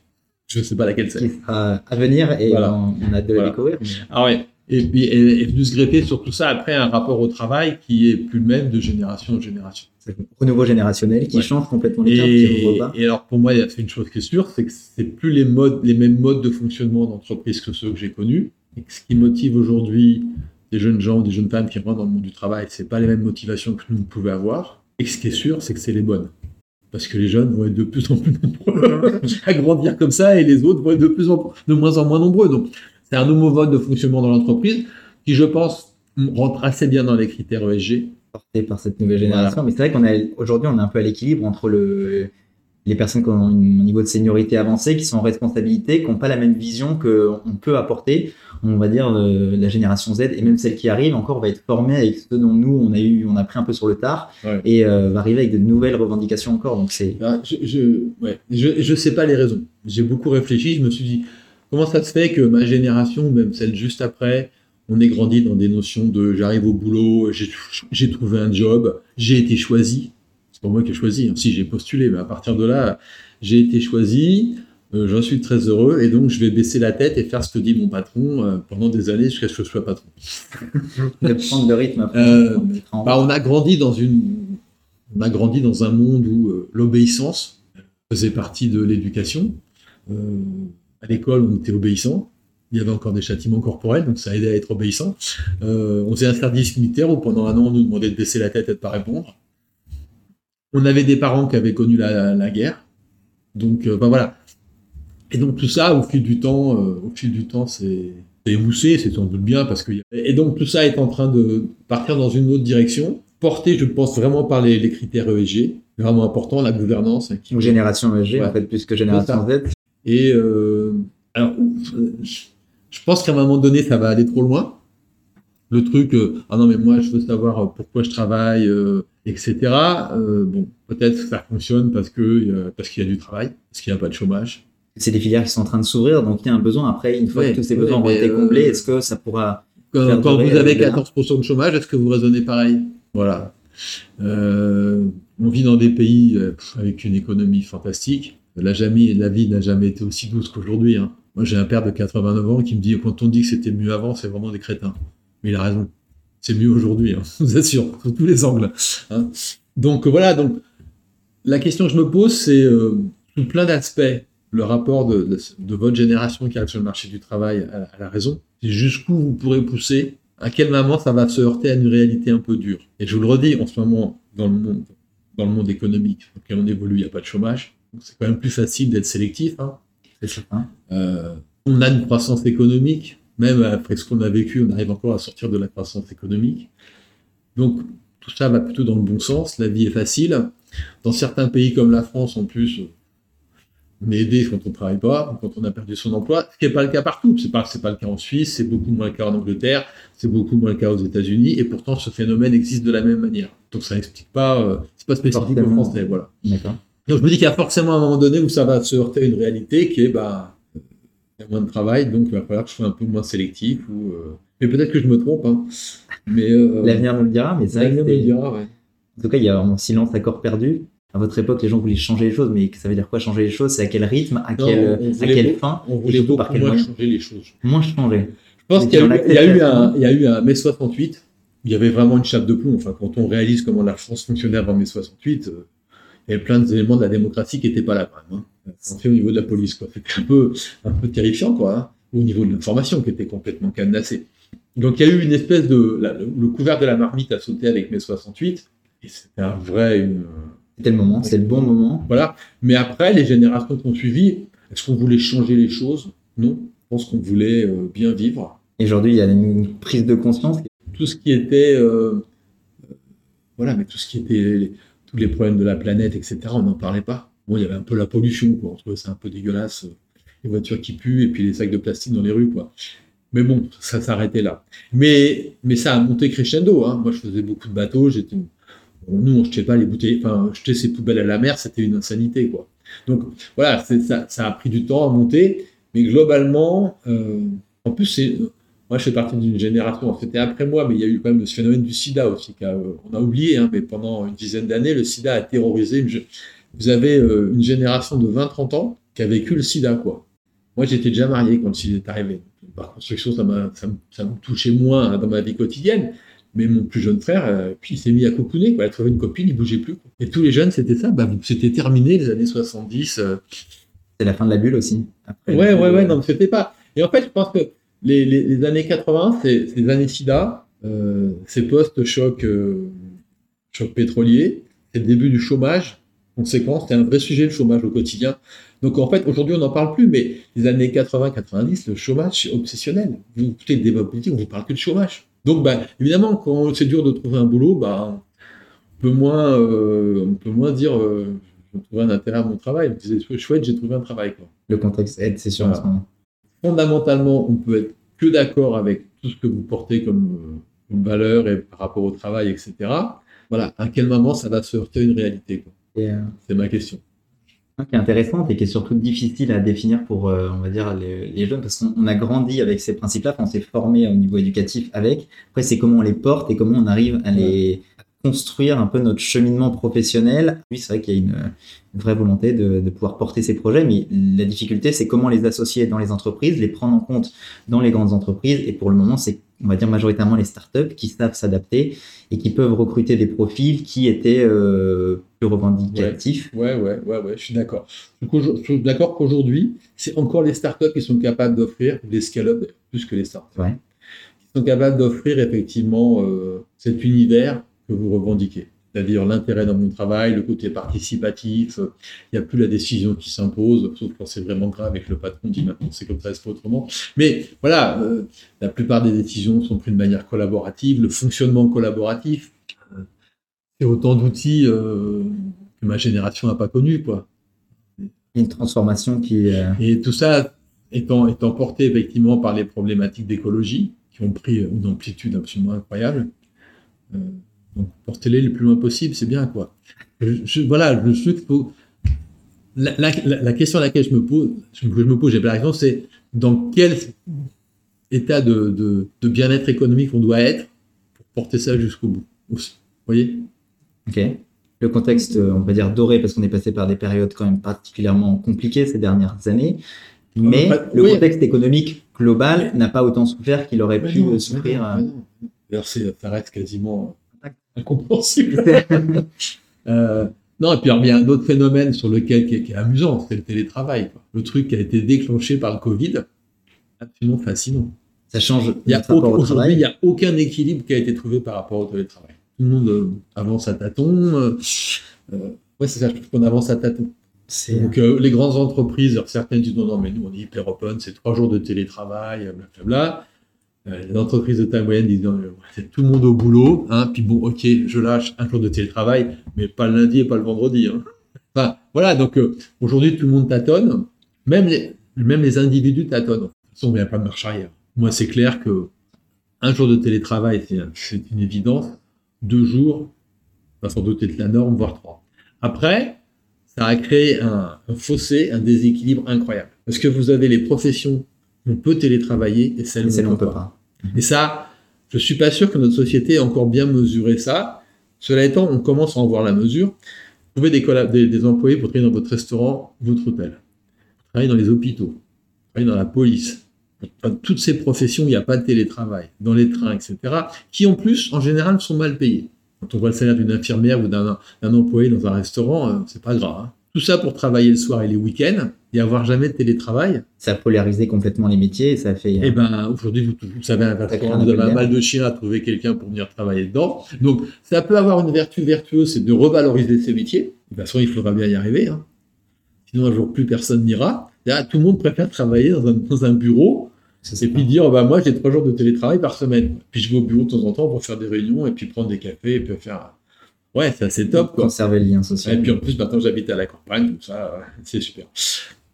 Je ne sais pas laquelle c'est. À venir et on, a de le découvrir. Ah ouais. Et puis et, et se greffer sur tout ça après un rapport au travail qui est plus le même de génération en génération. C'est le renouveau générationnel qui Ouais. change complètement les cartes, Et, qui pas. et alors pour moi, il y a c'est une chose qui est sûre, c'est que c'est plus les modes, les mêmes modes de fonctionnement d'entreprise que ceux que j'ai connus. Et que ce qui motive aujourd'hui des jeunes gens, des jeunes femmes qui rentrent dans le monde du travail, c'est pas les mêmes motivations que nous on pouvait avoir. Et ce qui est sûr, c'est que c'est les bonnes. Parce que les jeunes vont être de plus en plus nombreux *laughs* *laughs* à grandir comme ça, et les autres vont être de plus en de moins en moins nombreux. Donc c'est un nouveau mode de fonctionnement dans l'entreprise qui, je pense, rentre assez bien dans les critères ESG. porté par cette nouvelle génération. Mais c'est vrai qu'on a aujourd'hui, on est un peu à l'équilibre entre le, les personnes qui ont un niveau de seniorité avancé, qui sont en responsabilité, qui n'ont pas la même vision qu'on peut apporter. On va dire euh, la génération Z et même celle qui arrive encore va être formée avec ce dont nous on a eu, on a pris un peu sur le tard Ouais. et euh, va arriver avec de nouvelles revendications encore. Donc c'est Ah, Je, je, ouais, je, je sais pas les raisons. J'ai beaucoup réfléchi. Je me suis dit, comment ça se fait que ma génération, même celle juste après, on ait grandi dans des notions de j'arrive au boulot, j'ai trouvé un job, j'ai été choisi? C'est pas moi qui ai choisi. hein. Si j'ai postulé, mais à partir de là, j'ai été choisi. euh, J'en suis très heureux et donc je vais baisser la tête et faire ce que dit mon patron euh, pendant des années jusqu'à ce que je sois patron. *laughs* de prendre le rythme. après, Euh, Bah, on a grandi dans une, on a grandi dans un monde où l'obéissance faisait partie de l'éducation. À l'école, on était obéissant. Il y avait encore des châtiments corporels, donc ça aidait à être obéissant. Euh, on faisait un service militaire où pendant un an, on nous demandait de baisser la tête et de pas répondre. On avait des parents qui avaient connu la, la guerre, donc euh, bah voilà. Et donc tout ça, au fil du temps, euh, au fil du temps, c'est émoussé, c'est sans doute bien parce que et donc tout ça est en train de partir dans une autre direction, porté, je pense vraiment par les, les critères ESG, vraiment important, la gouvernance. hein, qui- Ou génération ESG, Ouais. en fait, plus que génération Z. Et euh, alors, je- pense qu'à un moment donné, ça va aller trop loin. Le truc, euh, ah non mais moi je veux savoir euh, pourquoi je travaille, euh, etc. Bon, peut-être que ça fonctionne parce qu'il y a du travail, parce qu'il n'y a pas de chômage. C'est des filières qui sont en train de s'ouvrir, donc il y a un besoin. Après, une fois Ouais, que tous ces ouais, besoins mais, été comblés, est-ce que ça pourra Quand, vous avez euh, bien. 14% de chômage, est-ce que vous raisonnez pareil? Voilà. On vit dans des pays avec une économie fantastique. La, vie n'a jamais été aussi douce qu'aujourd'hui. hein. Moi, j'ai un père de 89 ans qui me dit quand on dit que c'était mieux avant, c'est vraiment des crétins. Mais il a raison. C'est mieux aujourd'hui, hein, *laughs* je vous assure, sous tous les angles. hein. Donc voilà. Donc la question que je me pose, c'est euh, sous plein d'aspects le rapport de, de- votre génération qui arrive sur le marché du travail à, la raison. C'est jusqu'où vous pourrez pousser, à quel moment ça va se heurter à une réalité un peu dure. Et je vous le redis, en ce moment, dans le monde, économique on évolue, il n'y a pas de chômage. C'est quand même plus facile d'être sélectif. hein. C'est certain. Euh, on a une croissance économique, même après ce qu'on a vécu, on arrive encore à sortir de la croissance économique. Donc tout ça va plutôt dans le bon sens, la vie est facile. Dans certains pays comme la France, en plus, on est aidé quand on ne travaille pas, quand on a perdu son emploi, ce qui n'est pas le cas partout. Pas, c'est pas le cas en Suisse, c'est beaucoup moins le cas en Angleterre, c'est beaucoup moins le cas aux États-Unis, et pourtant ce phénomène existe de la même manière. Donc ça n'explique pas, euh, c'est pas spécifique aux. Français, voilà. D'accord. Donc je me dis qu'il y a forcément un moment donné où ça va se heurter à une réalité qui est, bah, euh, il y a moins de travail, donc il va falloir que je sois un peu moins sélectif. Ou, euh, Mais peut-être que je me trompe. Hein. Mais euh, L'avenir nous le dira, mais que l'avenir me le dira, ouais. En tout cas, il y a un silence à corps perdu. À votre époque, les gens voulaient changer les choses, mais ça veut dire quoi changer les choses? C'est à quel rythme? À Non, quelle, on à voulait quelle beaucoup- fin? On voulait beaucoup par quel moins moyen? changer les choses. Moins changer. Je pense qu'il y, a eu- y a un, ça. il y a eu un mai 68, il y avait vraiment une chape de plomb. Enfin, quand on réalise comment la France fonctionnait avant mai 68, avait plein d'éléments de la démocratie qui n'étaient pas là, quand même. Hein. On fait au niveau de la police, quoi. C'était un peu, un peu terrifiant, quoi. hein, au niveau de l'information qui était complètement cadenassée. Donc, il y a eu une espèce de, la- le, le couvert de la marmite a sauté avec mai 68, et c'était un vrai, une, C'était le moment, c'est le bon moment. voilà. Mais après, les générations qui ont suivi, est-ce qu'on voulait changer les choses? Non. Je pense qu'on voulait euh, bien vivre. Et aujourd'hui, il y a une prise de conscience. Tout ce qui était, euh, euh, voilà, mais tout ce qui était les- tous les problèmes de la planète, etc. On n'en parlait pas. Bon, il y avait un peu la pollution, quoi. On trouvait ça un peu dégueulasse, euh, les voitures qui puent et puis les sacs de plastique dans les rues, quoi. Mais bon, ça s'arrêtait là. Mais, mais ça a monté crescendo. Hein. Moi, je faisais beaucoup de bateaux. J'étais, nous, on jetait pas les bouteilles, enfin, jeter ses poubelles à la mer, c'était une insanité, quoi. Donc voilà, ça, ça a pris du temps à monter, mais globalement, euh, en plus, moi, je fais partie d'une génération. C'était après moi, mais il y a eu quand même ce phénomène du SIDA aussi. qu'a- euh, a oublié, hein, mais pendant une dizaine d'années, le SIDA a terrorisé. Une, vous avez euh, une génération de 20-30 ans qui a vécu le SIDA, quoi. Moi, j'étais déjà marié quand le SIDA est arrivé. par construction, ça, me- ça me touchait moins hein, dans ma vie quotidienne. Mais mon plus jeune frère, euh, puis il s'est mis à cocooner, quoi. Il a trouvé une copine, il bougeait plus. quoi. Et tous les jeunes, c'était ça. Bah, c'était terminé les années 70. euh, C'est la fin de la bulle aussi. Après, Ouais, ouais, ouais, non, mais c'était pas. Et en fait, je pense que les, les, les années 80, c'est les années SIDA, euh, c'est post-choc euh, choc pétrolier, c'est le début du chômage. Conséquence, c'est un vrai sujet le chômage au quotidien. Donc en fait, aujourd'hui, on n'en parle plus, mais les années 80-90, le chômage, c'est obsessionnel. Vous écoutez le débat politique, on ne vous parle que de chômage. Donc, bah, évidemment, quand c'est dur de trouver un boulot, bah, on peut moins, euh, on peut moins dire euh, je vais trouver un intérêt à mon travail. Vous disiez, c'est chouette, j'ai trouvé un travail. Quoi Le contexte aide, c'est sûr en Voilà. ce moment. Fondamentalement, on peut être que d'accord avec tout ce que vous portez comme, euh, comme valeur et par rapport au travail, etc. Voilà, à quel moment ça va se heurter à une réalité euh, C'est ma question. qui est intéressante et qui est surtout difficile à définir pour, euh, on va dire, les, les jeunes, parce qu'on on a grandi avec ces principes-là, on s'est formé au niveau éducatif avec. Après, c'est comment on les porte et comment on arrive à les construire un peu notre cheminement professionnel. Oui, c'est vrai qu'il y a une, une vraie volonté de, de pouvoir porter ces projets, mais la difficulté, c'est comment les associer dans les entreprises, les prendre en compte dans les grandes entreprises. Et pour le moment, c'est, on va dire, majoritairement les startups qui savent s'adapter et qui peuvent recruter des profils qui étaient euh, plus revendicatifs. Ouais, ouais, ouais, ouais, je suis d'accord. Je suis d'accord qu'aujourd'hui, c'est encore les startups qui sont capables d'offrir, les scale-up plus que les startups, Ouais. qui sont capables d'offrir effectivement euh, cet univers que vous revendiquez. C'est-à-dire l'intérêt dans mon travail, le côté participatif, il n'y a plus la décision qui s'impose, sauf quand c'est vraiment grave et que le patron dit maintenant c'est comme ça, c'est pas autrement. Mais voilà, euh, la plupart des décisions sont prises de manière collaborative, le fonctionnement collaboratif, euh, c'est autant d'outils euh, que ma génération n'a pas connu, quoi. Une transformation qui, Et tout ça étant, étant porté effectivement par les problématiques d'écologie, qui ont pris une amplitude absolument incroyable. Euh, portez-les le plus loin possible, c'est bien, quoi. Je, je- voilà, je suis qu'il faut. La, la- question à laquelle je me pose, je, que je me pose, j'ai pas la réponse, c'est dans quel état de, de- de bien-être économique on doit être pour porter ça jusqu'au bout. aussi. Vous voyez? Ok. Le contexte, euh, on va dire doré, parce qu'on est passé par des périodes quand même particulièrement compliquées ces dernières années. Mais le oui. contexte économique global n'a pas autant souffert qu'il aurait pu non, euh, souffrir. mais euh. ça reste quasiment incompréhensible. *laughs* Euh, non, et puis alors, il y a un autre phénomène sur lequel qui est, qui est amusant, c'est le télétravail. quoi. Le truc qui a été déclenché par le Covid, absolument fascinant. Ça change Il y a notre rapport aucun- au Aujourd'hui, il travail. n'y a aucun équilibre qui a été trouvé par rapport au télétravail. Tout le monde euh, avance à tâtons. euh, euh, ouais, c'est ça, je trouve qu'on avance à tâtons. Donc, euh, les grandes entreprises, certaines disent non, non, mais nous, on est hyper open, c'est trois jours de télétravail, blablabla. Euh, les entreprises de taille moyenne disent c'est tout le monde au boulot, hein, puis bon, ok, je lâche un jour de télétravail, mais pas le lundi et pas le vendredi. Hein. Enfin, voilà, donc euh, aujourd'hui, tout le monde tâtonne, même les, individus tâtonnent. De toute façon, on ne vient pas de marche arrière. Moi, c'est clair que un jour de télétravail, c'est une évidence. Deux jours, ça sans doute être la norme, voire trois. Après, ça a créé un, un fossé, un déséquilibre incroyable. Parce que vous avez les professions on peut télétravailler et celles et où celle on ne peut pas. pas. Et ça, je suis pas sûr que notre société ait encore bien mesuré ça. Cela étant, on commence à en voir la mesure. Trouvez des, des, des employés pour travailler dans votre restaurant, votre hôtel. Vous travaillez dans les hôpitaux. Vous travaillez dans la police. Enfin, toutes ces professions, où il n'y a pas de télétravail, dans les trains, etc., qui en plus, en général, sont mal payés. Quand on voit le salaire d'une infirmière ou d'un d'un employé dans un restaurant, euh, c'est pas grave. hein. Tout ça pour travailler le soir et les week-ends et avoir jamais de télétravail. Ça a polarisé complètement les métiers et ça a fait. euh, Eh ben, aujourd'hui, vous, vous savez, un vous avez un mal de chien à trouver quelqu'un pour venir travailler dedans. Donc, ça peut avoir une vertu vertueuse, c'est de revaloriser ces métiers. De toute façon, il faudra bien y arriver. hein. Sinon, un jour, plus personne n'ira. Tout le monde préfère travailler dans un, dans un bureau et puis dire, bah, moi, j'ai trois jours de télétravail par semaine. Puis je vais au bureau de temps en temps pour faire des réunions et puis prendre des cafés et puis faire. Ouais, c'est assez top, quoi. Conserver le lien social. Et puis en plus, maintenant, j'habite à la campagne, tout ça, c'est super.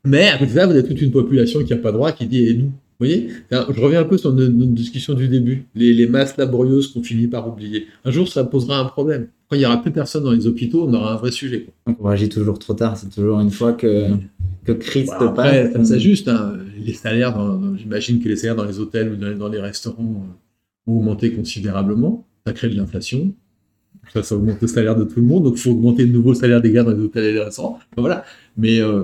Mais à côté de ça, vous avez toute une population qui n'a pas droit, qui dit et nous Vous voyez? Je reviens un peu sur notre, notre discussion du début. Les, les masses laborieuses qu'on finit par oublier. Un jour, ça posera un problème. Quand il n'y aura plus personne dans les hôpitaux, on aura un vrai sujet. quoi. Donc, on réagit toujours trop tard. C'est toujours une fois que, que Christ Voilà, après, passe. ça s'ajuste. Hein. Les salaires, j'imagine que les salaires dans les hôtels ou dans, dans les restaurants euh, ont augmenté considérablement. Ça crée de l'inflation. Ça, ça augmente le salaire de tout le monde. Donc, il faut augmenter de nouveau le salaire des gars dans les hôtels et les restaurants. Enfin, voilà. Mais euh,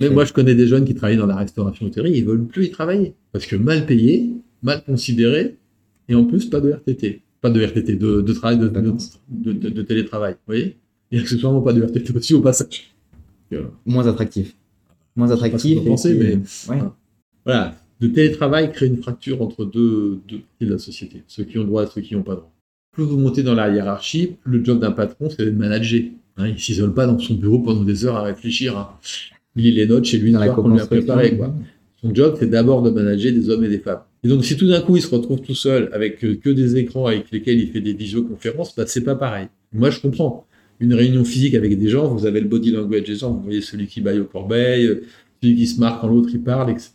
Mais moi, je connais des jeunes qui travaillent dans la restauration hôtellerie, ils veulent plus y travailler. Parce que mal payé, mal considéré, et en plus, pas de RTT. Pas de RTT, de, de travail, de, de, de, télétravail. Vous voyez? Et accessoirement pas de RTT aussi au passage. Euh, Moins attractif. Moins attractif. Pensez, mais ouais. voilà. De télétravail crée une fracture entre deux, deux parties de la société. Ceux qui ont droit et ceux qui n'ont pas droit. Plus vous montez dans la hiérarchie, le job d'un patron, c'est de manager. Hein, il s'isole pas dans son bureau pendant des heures à réfléchir. Hein. Lit les notes chez lui dans la qu'on lui a préparé. Quoi. Son job, c'est d'abord de manager des hommes et des femmes. Et donc, si tout d'un coup, il se retrouve tout seul avec euh, que des écrans avec lesquels il fait des visioconférences, bah, c'est pas pareil. Moi, je comprends. Une réunion physique avec des gens, vous avez le body language des gens, vous voyez celui qui baille au corbeil, euh, celui qui se marque quand l'autre il parle, etc.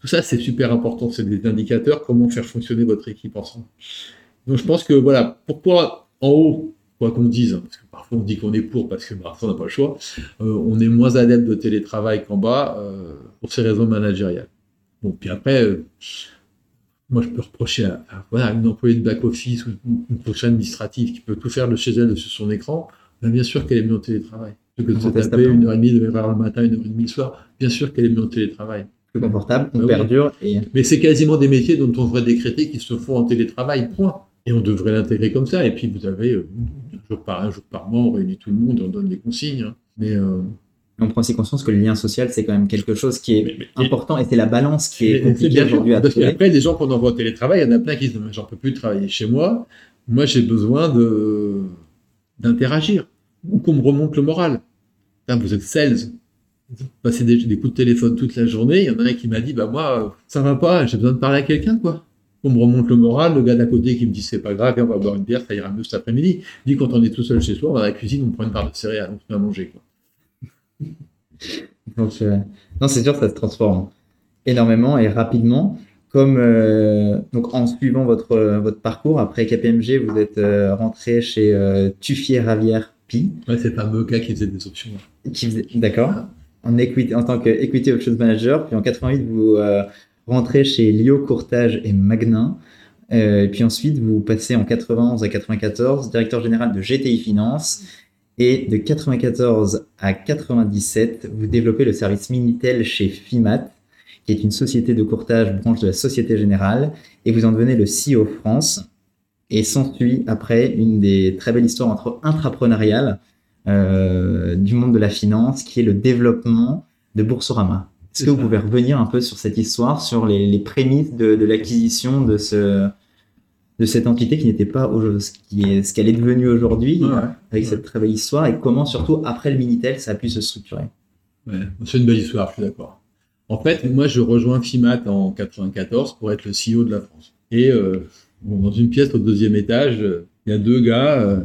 Tout ça, c'est super important. C'est des indicateurs comment faire fonctionner votre équipe ensemble. Donc, je pense que voilà, pourquoi en haut, quoi qu'on dise, hein, parce que parfois on dit qu'on est pour parce que bah, on n'a pas le choix, euh, on est moins adepte de télétravail qu'en bas pour ces raisons managériales. Bon, puis après, moi, je peux reprocher à, voilà, une employée de back-office ou une fonction administrative qui peut tout faire de chez elle sur son écran, ben, bien sûr qu'elle est mieux en télétravail. que de se taper une heure et demie, de le matin, une heure et demie le soir, bien sûr qu'elle est mieux en télétravail. Plus confortable, on ben perdure. Et... Mais c'est quasiment des métiers dont on devrait décréter qu'ils se font en télétravail, point. Et on devrait l'intégrer comme ça. Et puis vous avez euh, jour par un jour par mois, on réunit tout le monde, on donne des consignes. Hein. Mais euh, on prend aussi conscience que le lien social, c'est quand même quelque chose qui est important et c'est la balance qui est compliquée aujourd'hui à Parce qu'après, les gens qu'on envoie au télétravail, il y en a plein qui disent J'en peux plus travailler chez moi. Moi, j'ai besoin de d'interagir ou qu'on me remonte le moral. vous êtes sales, vous passez des, coups de téléphone toute la journée. Il y en a un qui m'a dit Bah, moi, ça va pas, j'ai besoin de parler à quelqu'un, quoi. On me remonte le moral, le gars d'à côté qui me dit c'est pas grave, on va boire une bière, ça ira mieux cet après-midi. Dit quand on est tout seul chez soi, on va à la cuisine, on prend une barre de céréales, on se met à manger. Quoi. *laughs* Euh, non, c'est sûr, ça se transforme énormément et rapidement. Comme euh, donc en suivant votre votre parcours après KPMG, vous êtes euh, rentré chez Tuffier Ravière Pi. Ouais, c'est pas Moka qui faisait des options. Qui d'accord. En equity, en tant que equity options manager, puis en 88 vous rentrez chez Lio Courtage et Magnin. et puis ensuite, vous passez en 91 à 94 directeur général de GTI Finance et de 94 à 97, vous développez le service Minitel chez FIMAT, qui est une société de courtage branche de la Société Générale, et vous en devenez le CEO France. Et s'ensuit après une des très belles histoires entre intrapreneuriales euh, du monde de la finance, qui est le développement de Boursorama. Est-ce que vous pouvez revenir un peu sur cette histoire, sur les, prémices de l'acquisition de ce, de cette entité qui n'était pas ce qu'elle est devenue aujourd'hui avec cette très belle histoire et comment surtout après le Minitel ça a pu se structurer? c'est une belle histoire, je suis d'accord. En fait, moi je rejoins FIMAT en 94 pour être le CEO de la France. Et euh, dans une pièce au deuxième étage, il y a deux gars euh,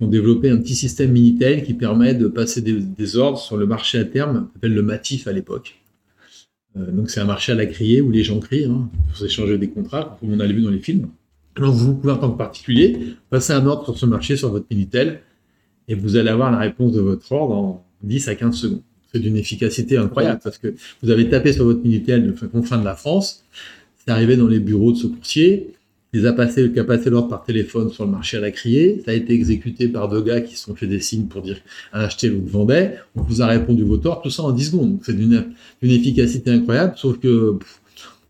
ont développé un petit système Minitel qui permet de passer des, ordres sur le marché à terme, s'appelle le Matif à l'époque. Euh, donc c'est un marché à la criée où les gens crient hein, pour s'échanger des contrats, comme on a vu dans les films. Alors vous pouvez en tant que particulier passer un ordre sur ce marché sur votre Minitel et vous allez avoir la réponse de votre ordre en 10 à 15 secondes. C'est d'une efficacité incroyable parce que vous avez tapé sur votre Minitel de confin de la France, c'est arrivé dans les bureaux de ce courtier, il a passé, qui a passé l'ordre par téléphone sur le marché à la criée, ça a été exécuté par deux gars qui se sont fait des signes pour dire un acheté, l'autre vendait, on vous a répondu votre ordre, tout ça en 10 secondes. C'est d'une efficacité incroyable, sauf que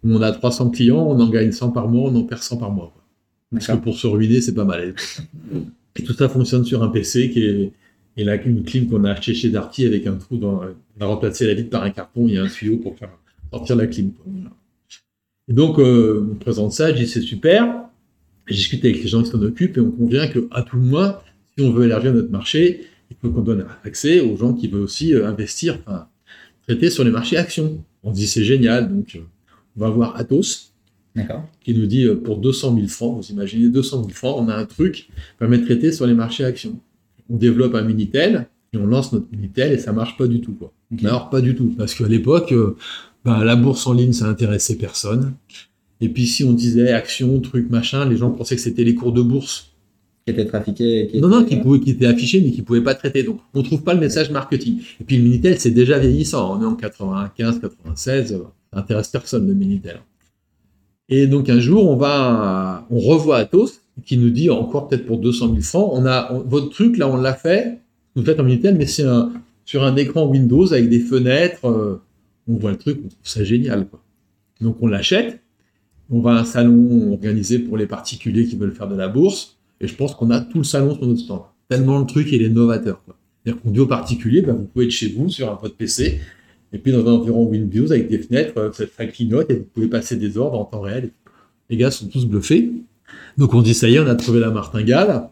on a 300 clients, on en gagne 100 par mois, on en perd 100 par mois. Parce que pour se ruiner, c'est pas mal. Et tout ça fonctionne sur un PC qui est, et là, une clim qu'on a acheté chez Darty avec un trou dans, on a remplacé la vitre par un carton, a un tuyau pour faire sortir la clim. Et donc, euh, on présente ça, je dis c'est super. Je discute avec les gens qui s'en occupent et on convient que, à tout le moins, si on veut élargir notre marché, il faut qu'on donne accès aux gens qui veulent aussi euh, investir, enfin, traiter sur les marchés actions. On dit c'est génial, donc euh, on va voir Atos, qui nous dit pour 200 000 francs, vous imaginez 200 000 francs, on a un truc qui permet de traiter sur les marchés actions. On développe un Minitel et on lance notre Minitel et ça marche pas du tout. Quoi. Alors pas du tout, parce qu'à l'époque, ben, la bourse en ligne, ça intéressait personne. Et puis si on disait actions, trucs, machin, les gens pensaient que c'était les cours de bourse. Qui étaient trafiqués. non, non, qui, pouvaient, qui étaient affichés, mais qui ne pouvaient pas traiter. Donc on trouve pas le message marketing. Et puis le Minitel, c'est déjà vieillissant. On est en 95, 96, ça intéresse personne le Minitel. Et donc un jour, on va, on revoit Atos qui nous dit encore peut-être pour 200 000 francs, on a votre truc là, on l'a fait, vous faites un Minitel, mais c'est un, sur un écran Windows avec des fenêtres. euh, on voit le truc, on trouve ça génial. Quoi. Donc on l'achète. On va à un salon organisé pour les particuliers qui veulent faire de la bourse. Et je pense qu'on a tout le salon sur notre stand. Tellement le truc, il est novateur. C'est-à-dire qu'on dit aux particuliers, bah, vous pouvez être chez vous sur un votre PC, et puis dans un environnement Windows avec des fenêtres, euh, ça, clignote et vous pouvez passer des ordres en temps réel. Les gars sont tous bluffés. Donc on dit, ça y est, on a trouvé la martingale,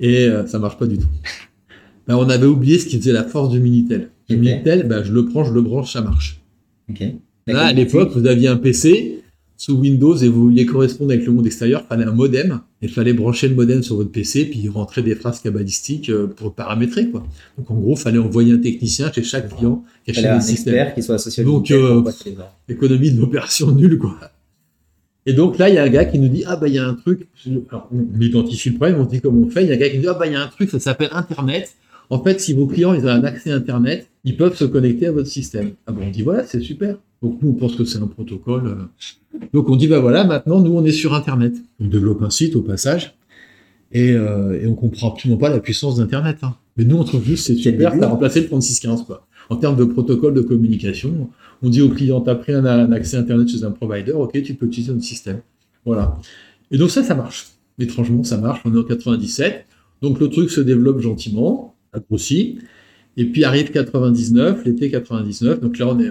et euh, ça marche pas du tout. Ben, on avait oublié ce qui faisait la force du Minitel. Le. Minitel, ben, je le prends, je le branche, ça marche. Là, à l'époque, vous aviez un PC sous Windows et vous vouliez correspondre avec le monde extérieur, il fallait un modem, et il fallait brancher le modem sur votre PC, puis rentrer des phrases cabalistiques euh, pour paramétrer, quoi. Donc, en gros, il fallait envoyer un technicien chez chaque client achète fallait un des systèmes. expert qui soit associé Donc, euh. Économie de l'opération nulle, quoi. Et donc là, il y a un gars qui nous dit, ah bah il y a un truc, alors on identifie le problème, on dit comment on fait, il y a un gars qui nous dit, ah bah il y a un truc, ça s'appelle Internet. En fait, si vos clients ils ont un accès Internet, ils peuvent se connecter à votre système. Ah bon, on dit, voilà, c'est super. Donc nous, on pense que c'est un protocole. euh. Donc on dit, bah voilà, maintenant, nous, on est sur Internet. On développe un site au passage, et, euh, et on comprend absolument pas la puissance d'Internet. hein. Mais nous, on trouve juste, c'est super, ça a remplacé le 3615, quoi. En termes de protocole de communication, on dit au client, t'as pris un, un accès Internet chez un provider, ok, tu peux utiliser notre système. Voilà. Et donc ça, ça marche. Étrangement, ça marche. On est en 97. Donc le truc se développe gentiment, grossit. Et puis arrive 99, l'été 99. Donc là, on est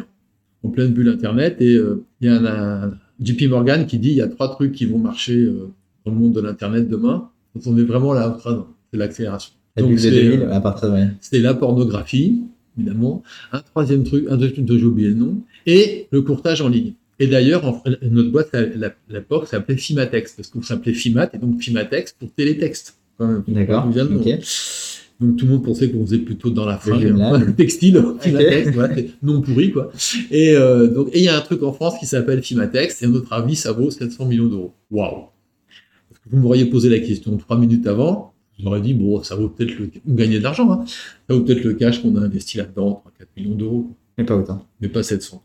en pleine bulle Internet. Et euh, il y a un, un JP Morgan qui dit, il y a trois trucs qui vont marcher euh, dans le monde de l'Internet demain. Donc on est vraiment là en train de l'accélération. La Donc bulle de c'est, 2000, euh, à partir de ouais. c'était la pornographie, évidemment. Un troisième truc, un deuxième truc dont j'ai oublié le nom, et le courtage en ligne. Et d'ailleurs, notre boîte, la- l'époque, s'appelait Fimatex, parce qu'on s'appelait Fimat, et donc Fimatex pour télétexte. D'accord. Ça Donc tout le monde pensait qu'on faisait plutôt dans la fringue, hein, *laughs* le textile, Fimatex, non pourri quoi. Et euh, donc et il y a un truc en France qui s'appelle Fimatex, et à notre avis, ça vaut 700 millions d'euros. Waouh Parce que vous m'auriez posé la question trois minutes avant, j'aurais dit bon, ça vaut peut-être le, on gagnait de l'argent, hein. ça vaut peut-être le cash qu'on a investi là-dedans, 3-4 millions d'euros, Mais pas autant. mais pas 700.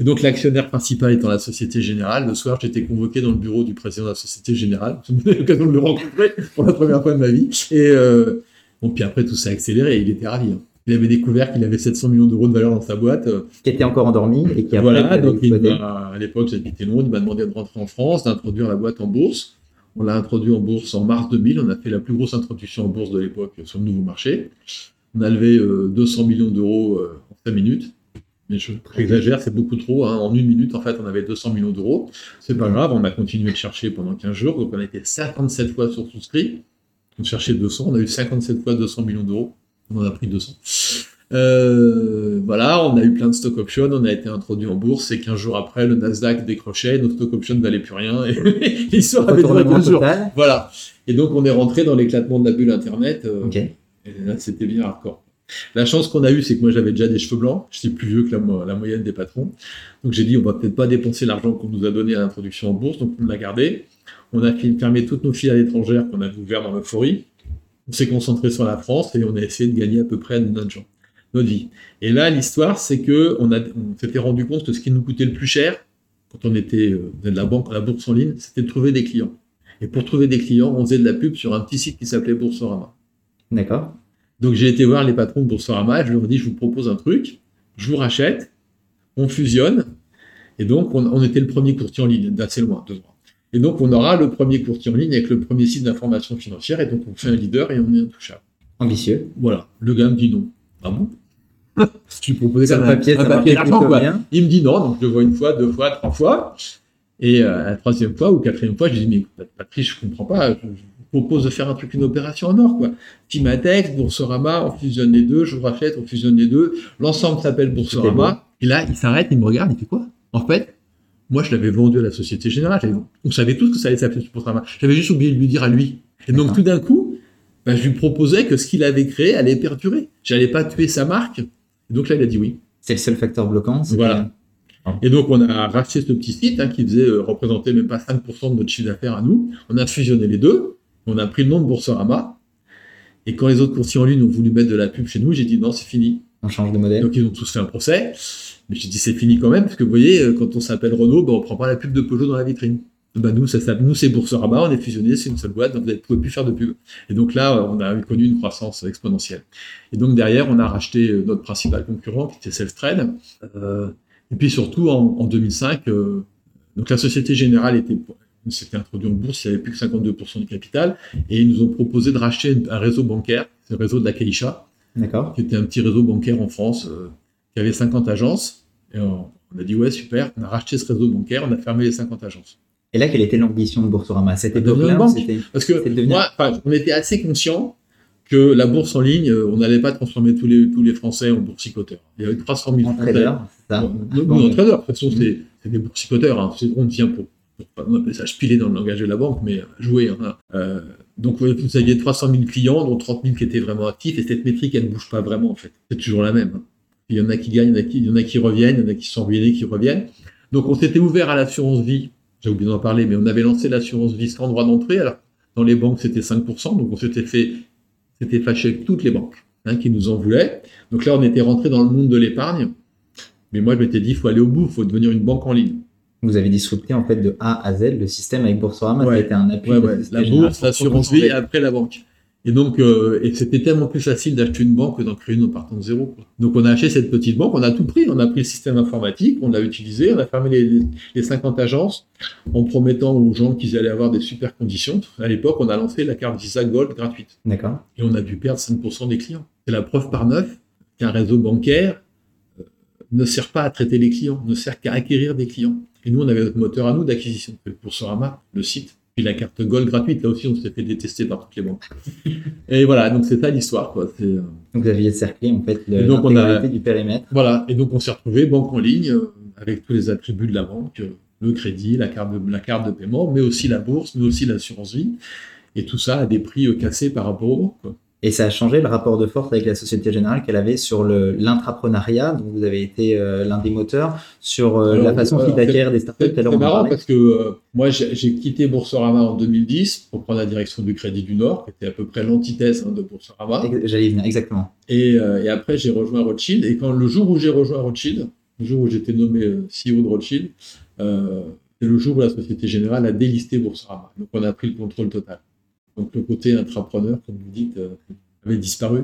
Et donc l'actionnaire principal étant la Société Générale, le soir j'étais convoqué dans le bureau du président de la Société Générale, j'ai *laughs* eu l'occasion de le rencontrer pour la première fois de ma vie, et euh, bon, puis après tout s'est accéléré et il était ravi. hein. Il avait découvert qu'il avait 700 millions d'euros de valeur dans sa boîte. euh, Qui était encore endormi et qui après voilà, donc il à l'époque j'habitais Londres, il m'a demandé de rentrer en France, d'introduire la boîte en bourse. On l'a introduit en bourse en mars 2000, on a fait la plus grosse introduction en bourse de l'époque sur le nouveau marché. On a levé euh, 200 millions d'euros euh, en 5 minutes. Mais je exagère, c'est beaucoup trop. hein. En une minute, en fait, on avait 200 millions d'euros. C'est pas grave, on a continué de chercher pendant 15 jours. Donc on a été 57 fois sur souscrit. On cherchait 200, on a eu 57 fois 200 millions d'euros. On en a pris 200. Euh, voilà, on a eu plein de stock options, on a été introduit en bourse et 15 jours après, le Nasdaq décrochait, nos stock options ne valaient plus rien et l'histoire avait duré Retournement 15 jours. total. Voilà. Et donc on est rentré dans l'éclatement de la bulle Internet. euh, Ok. et là, c'était bien hardcore. La chance qu'on a eue, c'est que moi, j'avais déjà des cheveux blancs. J'étais plus vieux que la, la moyenne des patrons. Donc, j'ai dit, on va peut-être pas dépenser l'argent qu'on nous a donné à l'introduction en bourse. Donc, on l'a gardé. On a fermé toutes nos filiales étrangères qu'on avait ouvertes dans l'euphorie. On s'est concentré sur la France et on a essayé de gagner à peu près notre, gens- notre vie. Et là, l'histoire, c'est que on, a- on s'était rendu compte que ce qui nous coûtait le plus cher, quand on était euh, de la banque, la bourse en ligne, c'était de trouver des clients. Et pour trouver des clients, on faisait de la pub sur un petit site qui s'appelait Boursorama. D'accord. Donc j'ai été voir les patrons de Boursorama et je leur ai dit je vous propose un truc, je vous rachète, on fusionne, et donc on, on était le premier courtier en ligne, d'assez loin, deux ans. Et donc on aura le premier courtier en ligne avec le premier site d'information financière, et donc on fait un leader et on est intouchable. Ambitieux. Voilà, le gars me dit non. Ah bon? *laughs* Je lui proposais même papier, un papier. Il me dit non, donc je le vois une fois, deux fois, trois fois. Et euh, la troisième fois ou quatrième fois, je dis mais Patrice, je comprends pas. Je, je vous propose de faire un truc, une opération en or, quoi. Timatex, Boursorama, on fusionne les deux, je vous rachète, on fusionne les deux. L'ensemble s'appelle Boursorama. Et là, il s'arrête, il me regarde, il fait quoi? En fait, moi, je l'avais vendu à la Société Générale. On savait tous que ça allait s'appeler Boursorama. J'avais juste oublié de lui dire à lui. Et donc, tout d'un coup, ben, je lui proposais que ce qu'il avait créé allait perdurer. J'allais pas tuer sa marque. Et donc là, il a dit oui. C'est le seul facteur bloquant. Voilà. Et donc, on a racheté ce petit site hein, qui faisait euh, représenter même pas 5% de notre chiffre d'affaires à nous. On a fusionné les deux. On a pris le nom de Boursorama. Et quand les autres courtiers en ligne ont voulu mettre de la pub chez nous, j'ai dit non, c'est fini. On change de modèle. Donc, ils ont tous fait un procès. Mais j'ai dit c'est fini quand même, parce que vous voyez, euh, quand on s'appelle Renault, ben, on prend pas la pub de Peugeot dans la vitrine. bah nous, ça, ça, nous c'est Boursorama, on est fusionné, c'est une seule boîte, donc vous ne pouvez plus faire de pub. Et donc là, on a connu une croissance exponentielle. Et donc derrière, on a racheté euh, notre principal concurrent, qui était Self-Trade. Euh, et puis surtout, en, en 2005, euh, donc la Société Générale était, s'était introduite en bourse, il n'y avait plus que 52% du capital, et ils nous ont proposé de racheter un réseau bancaire, c'est le réseau de la Caixa, qui était un petit réseau bancaire en France, euh, qui avait 50 agences. Et on, on a dit, ouais, super, on a racheté ce réseau bancaire, on a fermé les 50 agences. Et là, quelle était l'ambition de Boursorama C'était de devenir une banque. Parce que moi, on était assez conscient que la bourse en ligne, euh, on n'allait pas transformer tous les, tous les Français en boursicoteurs. Il y avait 300 000 en traders, c'est ça en traders, de toute façon, c'est des boursicoteurs. Hein. On tient pour, pour, on appelle ça piler dans le langage de la banque, mais euh, jouer. Hein. Euh, donc, vous aviez 300 000 clients, dont 30 000 qui étaient vraiment actifs, et cette métrique, elle ne bouge pas vraiment, en fait. C'est toujours la même. Il y en a qui gagnent, il y en a qui, il y en a qui reviennent, il y en a qui sont ruinés, qui reviennent. Donc, on s'était ouvert à l'assurance vie j'ai oublié d'en parler, mais on avait lancé l'assurance vie sans droit d'entrée. Alors, dans les banques, c'était 5%, donc on s'était fait, c'était fâché avec toutes les banques hein, qui nous en voulaient. Donc là, on était rentré dans le monde de l'épargne. Mais moi, je m'étais dit, il faut aller au bout, il faut devenir une banque en ligne. Vous avez disrupté en fait de A à Z le système avec Boursorama, ouais. c'était un appui. Ouais, ouais. La bourse, l'assurance vie et après la banque. Et donc, euh, et c'était tellement plus facile d'acheter une banque que d'en créer une en partant de zéro. Quoi. Donc, on a acheté cette petite banque, on a tout pris, on a pris le système informatique, on l'a utilisé, on a fermé les, les 50 agences en promettant aux gens qu'ils allaient avoir des super conditions. À l'époque, on a lancé la carte Visa Gold gratuite. D'accord. Et on a dû perdre 5% des clients. C'est la preuve par neuf qu'un réseau bancaire euh, ne sert pas à traiter les clients, ne sert qu'à acquérir des clients. Et nous, on avait notre moteur à nous d'acquisition. Pour Sorama, le site, puis la carte Gold gratuite, là aussi, on s'est fait détester par toutes les banques. et voilà, donc c'est ça l'histoire. Quoi. Donc vous aviez cerclé en fait l'intégralité du périmètre. Voilà, et donc on s'est retrouvé banque en ligne euh, avec tous les attributs de la banque, euh, le crédit, la carte de, la carte de paiement, mais aussi la bourse, mais aussi l'assurance vie. Et tout ça à des prix euh, cassés par rapport aux banques. Et ça a changé le rapport de force avec la Société Générale qu'elle avait sur l'intrapreneuriat, dont vous avez été euh, l'un des moteurs, sur euh, Alors, la façon euh, d'acquérir des startups. C'est marrant parce que euh, moi, j'ai quitté Boursorama en 2010 pour prendre la direction du Crédit du Nord, qui était à peu près l'antithèse hein, de Boursorama. J'allais venir, exactement. Et, et après, j'ai rejoint Rothschild. Et quand le jour où j'ai rejoint Rothschild, le jour où j'étais nommé CEO de Rothschild, c'est le jour où la Société Générale a délisté Boursorama. Donc, on a pris le contrôle total. Donc le côté intrapreneur, comme vous dites, euh, avait disparu.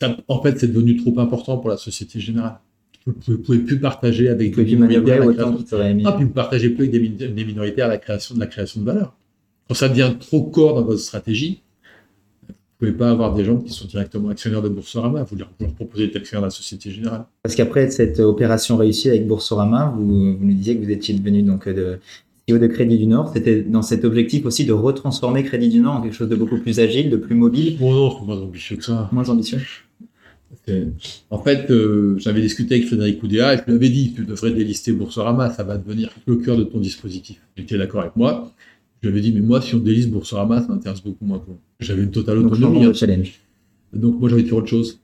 Ça, en fait, c'est devenu trop important pour la Société Générale. Vous ne pouvez plus partager avec des minorités la création... Ah, puis vous partagez plus avec des, min des, minorités à la création de la création de valeur. Quand ça devient trop corps dans votre stratégie, vous ne pouvez pas avoir des gens qui sont directement actionnaires de Boursorama. Vous leur, leur proposez d'être actionnaire de la Société Générale. Parce qu'après cette opération réussie avec Boursorama, vous, vous nous disiez que vous étiez devenu donc de CEO de Crédit du Nord, c'était dans cet objectif aussi de retransformer Crédit du Nord en quelque chose de beaucoup plus agile, de plus mobile. Bon, non, c'est moins ambitieux que ça. Moins ambitieux. En fait, euh, j'avais discuté avec Frédéric Oudéa et je lui avais dit, tu devrais délister Boursorama, ça va devenir le cœur de ton dispositif. Il était d'accord avec moi. Je lui avais dit, mais moi, si on déliste Boursorama, ça m'intéresse beaucoup moins. J'avais une totale autonomie. Donc, hein. challenge. Donc, moi, j'avais fait autre chose.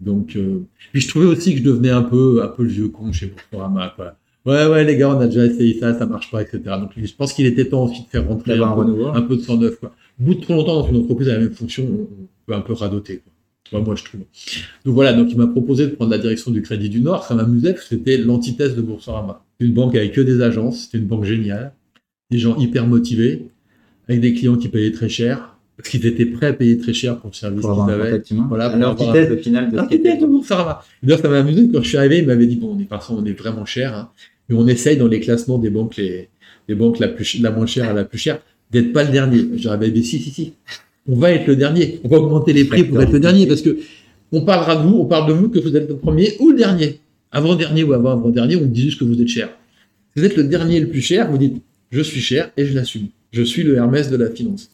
Donc, euh... puis je trouvais aussi que je devenais un peu, un peu le vieux con chez Boursorama. Quoi. Ouais, ouais, les gars, on a déjà essayé ça, ça marche pas, etc. Donc, je pense qu'il était temps aussi de faire rentrer un, un, peu, un, peu, de sang neuf. Quoi. Au bout de trop longtemps dans une entreprise à la même fonction, on peut un peu radoter. Quoi. Moi, je trouve. Donc voilà, donc il m'a proposé de prendre la direction du Crédit du Nord. Ça m'amusait parce que c'était l'antithèse de Boursorama. Une banque avec que des agences, c'était une banque géniale, des gens hyper motivés, avec des clients qui payaient très cher, parce qu'ils étaient prêts à payer très cher pour le service qu'ils avaient. Voilà, l'antithèse au final de L'antithèse de Boursorama. D'ailleurs, ça m'a amusé quand je suis arrivé, il m'avait dit, bon, on est, on est vraiment cher, hein, mais on essaye dans les classements des banques, les, les banques la, plus, la moins chère à la plus chère, d'être pas le dernier. J'aurais dit, si, si, si. On va être le dernier. On va augmenter les prix pour être le dernier parce que on parlera de vous, on parle de vous que vous êtes le premier ou le dernier. Avant-dernier ou avant-avant-dernier, on dit juste que vous êtes cher. Vous êtes le dernier le plus cher, vous dites, je suis cher et je l'assume. Je suis le Hermès de la finance.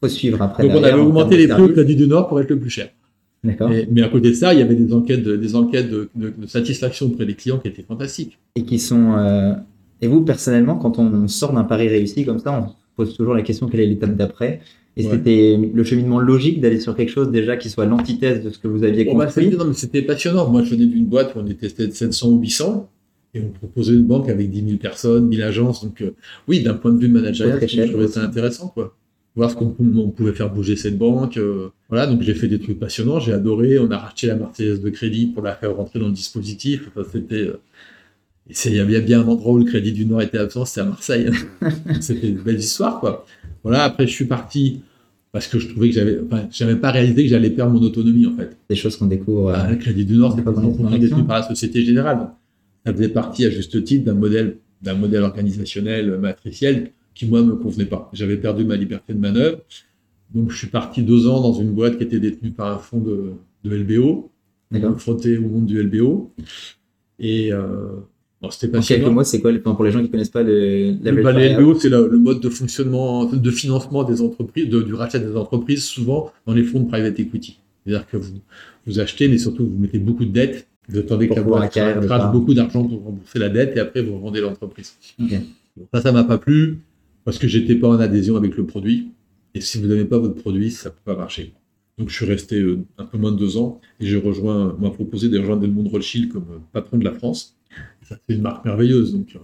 Faut suivre après. Donc on avait augmenté les prix au Crédit du Nord pour être le plus cher. Et, mais à côté de ça, il y avait des enquêtes, de, des enquêtes de, de, de, satisfaction auprès des clients qui étaient fantastiques. Et qui sont. Euh... Et vous, personnellement, quand on sort d'un pari réussi comme ça, on pose toujours la question quelle est l'étape d'après? Et ouais. c'était le cheminement logique d'aller sur quelque chose déjà qui soit l'antithèse de ce que vous aviez bon, construit? Bah, non, mais c'était passionnant. Moi, je venais d'une boîte où on était 700 ou 800 et on proposait une banque avec 10 000 personnes, 1000 agences. Donc, euh, oui, d'un point de vue managérial, je trouvais ça intéressant, quoi voir ce qu'on on pouvait faire bouger cette banque. Euh, voilà, donc j'ai fait des trucs passionnants, j'ai adoré. On a racheté la Marseillaise de crédit pour la faire rentrer dans le dispositif. Enfin, c'était. Euh... Il y avait bien un endroit où le Crédit du Nord était absent, c'était à Marseille. *laughs* c'était une belle histoire, quoi. Voilà, après, je suis parti parce que je trouvais que j'avais, enfin, j'avais pas réalisé que j'allais perdre mon autonomie, en fait. Des choses qu'on découvre. Ah, le Crédit du Nord, c'est pas détenu par la Société Générale. ça faisait partie, à juste titre, d'un modèle, d'un modèle organisationnel matriciel qui, moi, me convenait pas. J'avais perdu ma liberté de manœuvre. Donc, je suis parti deux ans dans une boîte qui était détenue par un fonds de, de LBO, frotté au monde du LBO. Et euh, bon, c'était pas quelques mots, c'est quoi pour les gens qui connaissent pas le, la bah, LBO C'est le, mode de fonctionnement, de financement des entreprises, du rachat des entreprises, souvent dans les fonds de private equity. C'est-à-dire que vous, vous achetez, mais surtout vous mettez beaucoup de dettes, vous attendez que la boîte beaucoup d'argent pour rembourser la dette et après vous revendez l'entreprise. Ça, ça m'a pas plu parce que j'étais pas en adhésion avec le produit. Et si vous n'avez pas votre produit, ça peut pas marcher. Donc je suis resté euh, un peu moins de deux ans et j'ai rejoint, on m'a proposé de rejoindre Delmond Rothschild comme euh, patron de la France. Ça c'est une marque merveilleuse. Donc, euh.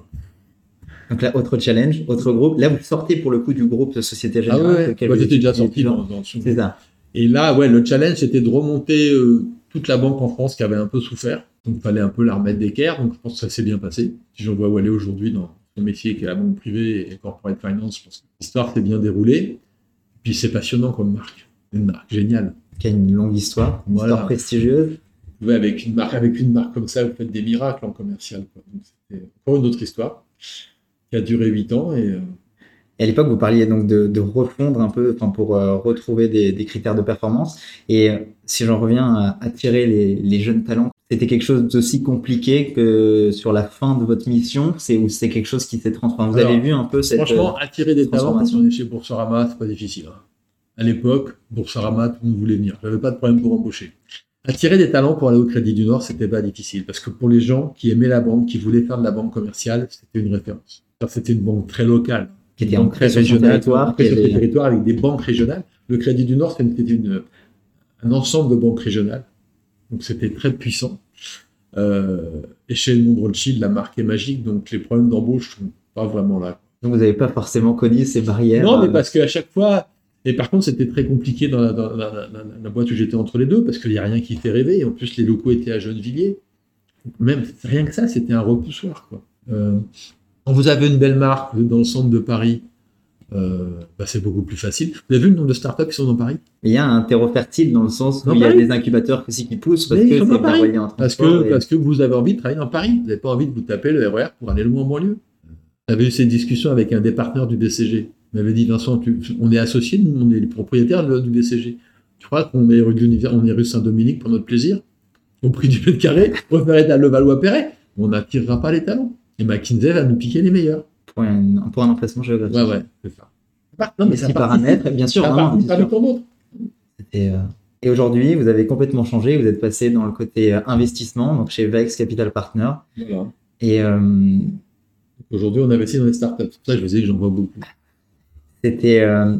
donc là, autre challenge, autre groupe. Là, vous sortez pour le coup du groupe de Société Générale. Ah ouais, ouais. j'étais déjà sorti dans, dans C'est ça. Et là, ouais, le challenge, c'était de remonter toute la banque en France qui avait un peu souffert. Donc il fallait un peu la remettre d'équerre. Donc je pense que ça s'est bien passé. Si j'en vois où aller aujourd'hui dans son métier qui est la banque privée et corporate finance, je pense que l'histoire s'est bien déroulée. Puis c'est passionnant comme marque une marque géniale. Qui a une longue histoire, une histoire prestigieuse. Oui, avec une marque, avec une marque comme ça, vous faites des miracles en commercial. C'était encore une autre histoire qui a duré huit ans et. Euh, à l'époque, vous parliez donc de, refondre un peu, pour euh, retrouver des, critères de performance. Et euh, si j'en reviens à attirer les, jeunes talents, c'était quelque chose d'aussi compliqué que sur la fin de votre mission, c'est ou c'est quelque chose qui s'est transformé. Vous avez vu un peu cette franchement attirer des talents quand on est chez Boursorama, c'est pas difficile. Hein à l'époque, Boursorama, tout le monde voulait venir. J'avais pas de problème pour embaucher. Attirer des talents pour aller au Crédit du Nord, c'était pas difficile parce que pour les gens qui aimaient la banque, qui voulaient faire de la banque commerciale, c'était une référence. C'était une banque très locale, qui était très régionale, territoire, territoire avec des banques régionales. Le Crédit du Nord, c'était un ensemble de banques régionales, donc c'était très puissant. Euh, et chez Edmond Rothschild, la marque est magique, donc les problèmes d'embauche sont pas vraiment là. Donc vous n'avez pas forcément connu ces barrières. Non, mais euh, parce qu'à chaque fois, et par contre, c'était très compliqué dans la, boîte où j'étais entre les deux, parce qu'il n'y a rien qui fait rêver. Et en plus, les locaux étaient à Gennevilliers. Même rien que ça, c'était un repoussoir. Quoi. Euh, quand vous avez une belle marque dans le centre de Paris, euh, bah, c'est beaucoup plus facile. Vous avez vu le nombre de startups qui sont dans Paris? Il y a un terreau fertile dans le sens où il y a des incubateurs aussi qui poussent parce que c'est parce que, parce que vous avez envie de travailler dans Paris. Vous n'avez pas envie de vous taper le RER e pour aller loin en banlieue. J'avais eu cette discussion avec un des partenaires du BCG m'avait dit Vincent, on est associés, on est les propriétaires du BCG. Tu crois qu'on est rue, on est rue Saint-Dominique pour notre plaisir? Au prix du mètre carré, on préfère être à Levallois-Perret. On n'attirera pas les talents. Et McKinsey va nous piquer les meilleurs. Pour un, pour un emplacement géographique. Ouais, ouais, c'est ça. Non, mais, c'est paramètres, bien sûr. Ça non, Et, euh, et aujourd'hui, vous avez complètement changé. Vous êtes passé dans le côté euh, investissement, donc chez Vex Capital Partner. Voilà. Et euh, aujourd'hui, on investit dans les startups. C'est pour ça que je vous dis que j'en vois beaucoup. C'était euh,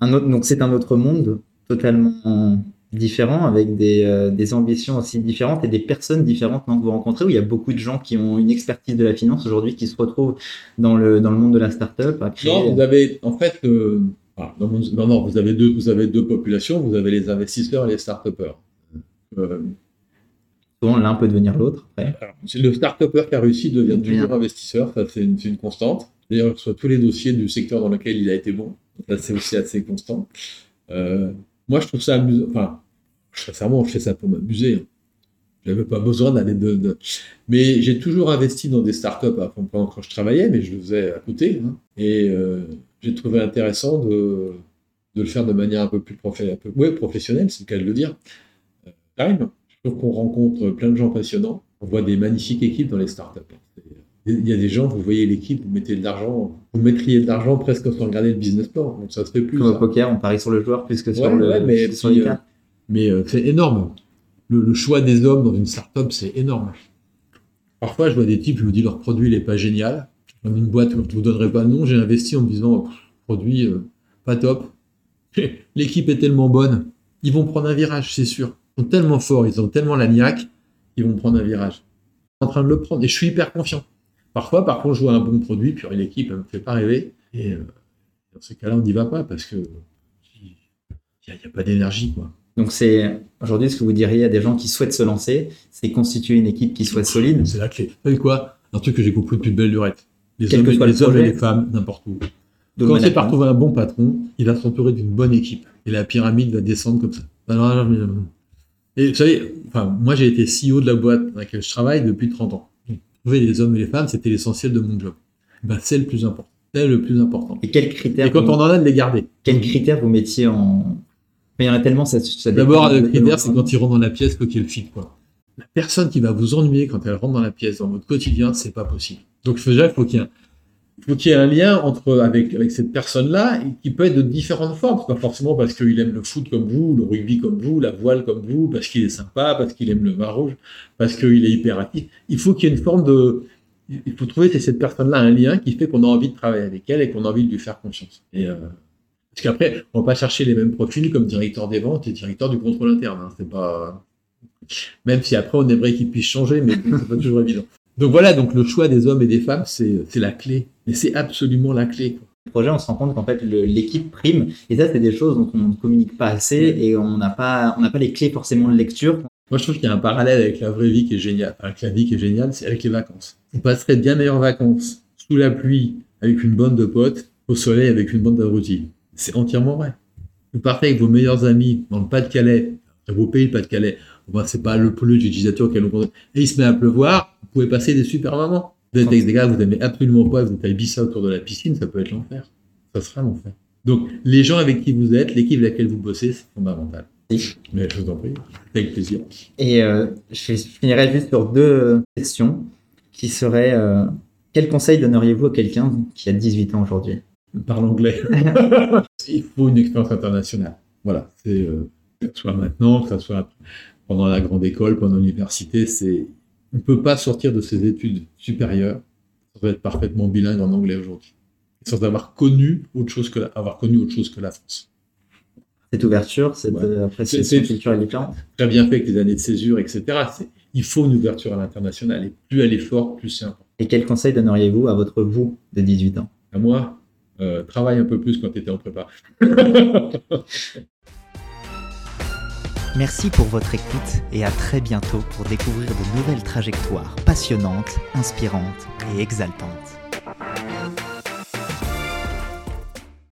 un autre, donc c'est un autre monde totalement différent avec des, euh, des, ambitions aussi différentes et des personnes différentes que vous rencontrez où il y a beaucoup de gens qui ont une expertise de la finance aujourd'hui qui se retrouvent dans le, dans le monde de la startup. Non, vous avez en fait euh, non, non, vous avez deux vous avez deux populations, vous avez les investisseurs et les start-upers. Souvent l'un peut devenir l'autre. Le start-upper qui a réussi devient toujours investisseur, ça c'est une, une constante. D'ailleurs, soit tous les dossiers du secteur dans lequel il a été bon. Ça, c'est aussi assez constant. Moi, je trouve ça amusant. Enfin, sincèrement, je fais ça pour m'amuser. Hein. Je n'avais pas besoin d'aller de, Mais j'ai toujours investi dans des startups quand je travaillais, mais je le faisais à côté. Hein. Et euh, j'ai trouvé intéressant de, de, le faire de manière un peu plus professionnelle, c'est le cas de le dire. Euh, je trouve qu'on rencontre plein de gens passionnants. On voit des magnifiques équipes dans les startups. Il y a des gens, vous voyez l'équipe, vous mettez de l'argent, vous mettriez de l'argent presque sans regarder le business plan. Donc ça se fait plus. Comme au poker, on parie sur le joueur plus que sur le. mais, euh, mais euh, c'est énorme. Le, choix des hommes dans une startup, c'est énorme. Parfois, je vois des types, je me dis leur produit, il est pas génial. Dans une boîte, je ne vous donnerai pas de nom, j'ai investi en me disant, produit euh, pas top. *laughs* L'équipe est tellement bonne, ils vont prendre un virage, c'est sûr. Ils sont tellement forts, ils ont tellement la niaque, ils vont prendre un virage. Ils sont en train de le prendre et je suis hyper confiant. Parfois, par contre, je vois un bon produit, puis l'équipe ne me fait pas rêver. Et euh, dans ces cas-là, on n'y va pas parce que il n'y a, pas d'énergie. quoi. Donc, c'est aujourd'hui ce que vous diriez à des gens qui souhaitent se lancer, c'est constituer une équipe qui soit solide? C'est la clé. Vous savez quoi? Un truc que j'ai compris depuis de belle lurette. Les Quel hommes, que soit le les hommes et les femmes, n'importe où. de Quand c'est par trouver un bon patron, il va s'entourer d'une bonne équipe. Et la pyramide va descendre comme ça. Alors, alors, mais, euh, Et vous savez, enfin, moi j'ai été CEO de la boîte dans laquelle je travaille depuis 30 ans. Les hommes et les femmes, c'était l'essentiel de mon job. Ben, c'est le plus important. C'est le plus important. Et quels critères Et quand vous- on en a, de les garder. Quels critères vous mettiez en. Mais il y en a tellement, ça, ça dépend D'abord, le critère, c'est quand ils rentrent dans la pièce, faut qu'il y ait le fit, quoi. La personne qui va vous ennuyer quand elle rentre dans la pièce, dans votre quotidien, c'est pas possible. Donc, déjà, il faut qu'il y ait un, faut qu'il y ait un lien entre, avec, avec cette personne-là, qui peut être de différentes formes. Pas forcément parce qu'il aime le foot comme vous, le rugby comme vous, la voile comme vous, parce qu'il est sympa, parce qu'il aime le vin rouge, parce qu'il est hyperactif. Il faut qu'il y ait une forme de, il faut trouver cette personne-là un lien qui fait qu'on a envie de travailler avec elle et qu'on a envie de lui faire confiance. Et, euh, parce qu'après, on va pas chercher les mêmes profils comme directeur des ventes et directeur du contrôle interne. hein. C'est pas, même si après on aimerait qu'ils puissent changer, mais c'est pas toujours évident. Donc voilà, donc le choix des hommes et des femmes, c'est la clé. Mais c'est absolument la clé. quoi. le projet, on se rend compte qu'en fait, l'équipe prime. Et ça, c'est des choses dont on ne communique pas assez et on n'a pas, on n'a pas les clés forcément de lecture. Moi, je trouve qu'il y a un parallèle avec la vraie vie qui est géniale. Avec la vie qui est géniale, c'est avec les vacances. Vous passerez de bien meilleures vacances sous la pluie avec une bande de potes, au soleil avec une bande d'abrutis. C'est entièrement vrai. Vous partez avec vos meilleurs amis dans le Pas-de-Calais, dans vos pays, le Pas-de-Calais. Ben, c'est pas le plus utilisateur auquel on compte. Et il se met à pleuvoir, vous pouvez passer des super moments. Vous êtes avec des gars vous aimez absolument pas, vous êtes à Ibiza autour de la piscine, ça peut être l'enfer. Ça sera l'enfer. Donc, les gens avec qui vous êtes, l'équipe avec laquelle vous bossez, c'est fondamental. Mais je vous en prie, avec plaisir. Et euh, je, finirai juste sur deux questions qui seraient euh, quel conseil donneriez-vous à quelqu'un qui a 18 ans aujourd'hui? Parle anglais. *laughs* Il faut une expérience internationale. Voilà, c'est euh, que ce soit maintenant, que ce soit pendant la grande école, pendant l'université, c'est on ne peut pas sortir de ses études supérieures sans être parfaitement bilingue en anglais aujourd'hui, sans avoir connu autre chose que la, avoir connu autre chose que la France. Cette ouverture, cette Ouais. euh, appréciation culturelle différente Très bien fait avec les années de césure, etc. Il faut une ouverture à l'international et plus elle est forte, plus c'est important. Et quel conseil donneriez-vous à votre vous de 18 ans? À moi, euh, travaille un peu plus quand tu étais en prépa. *laughs* Merci pour votre écoute et à très bientôt pour découvrir de nouvelles trajectoires passionnantes, inspirantes et exaltantes.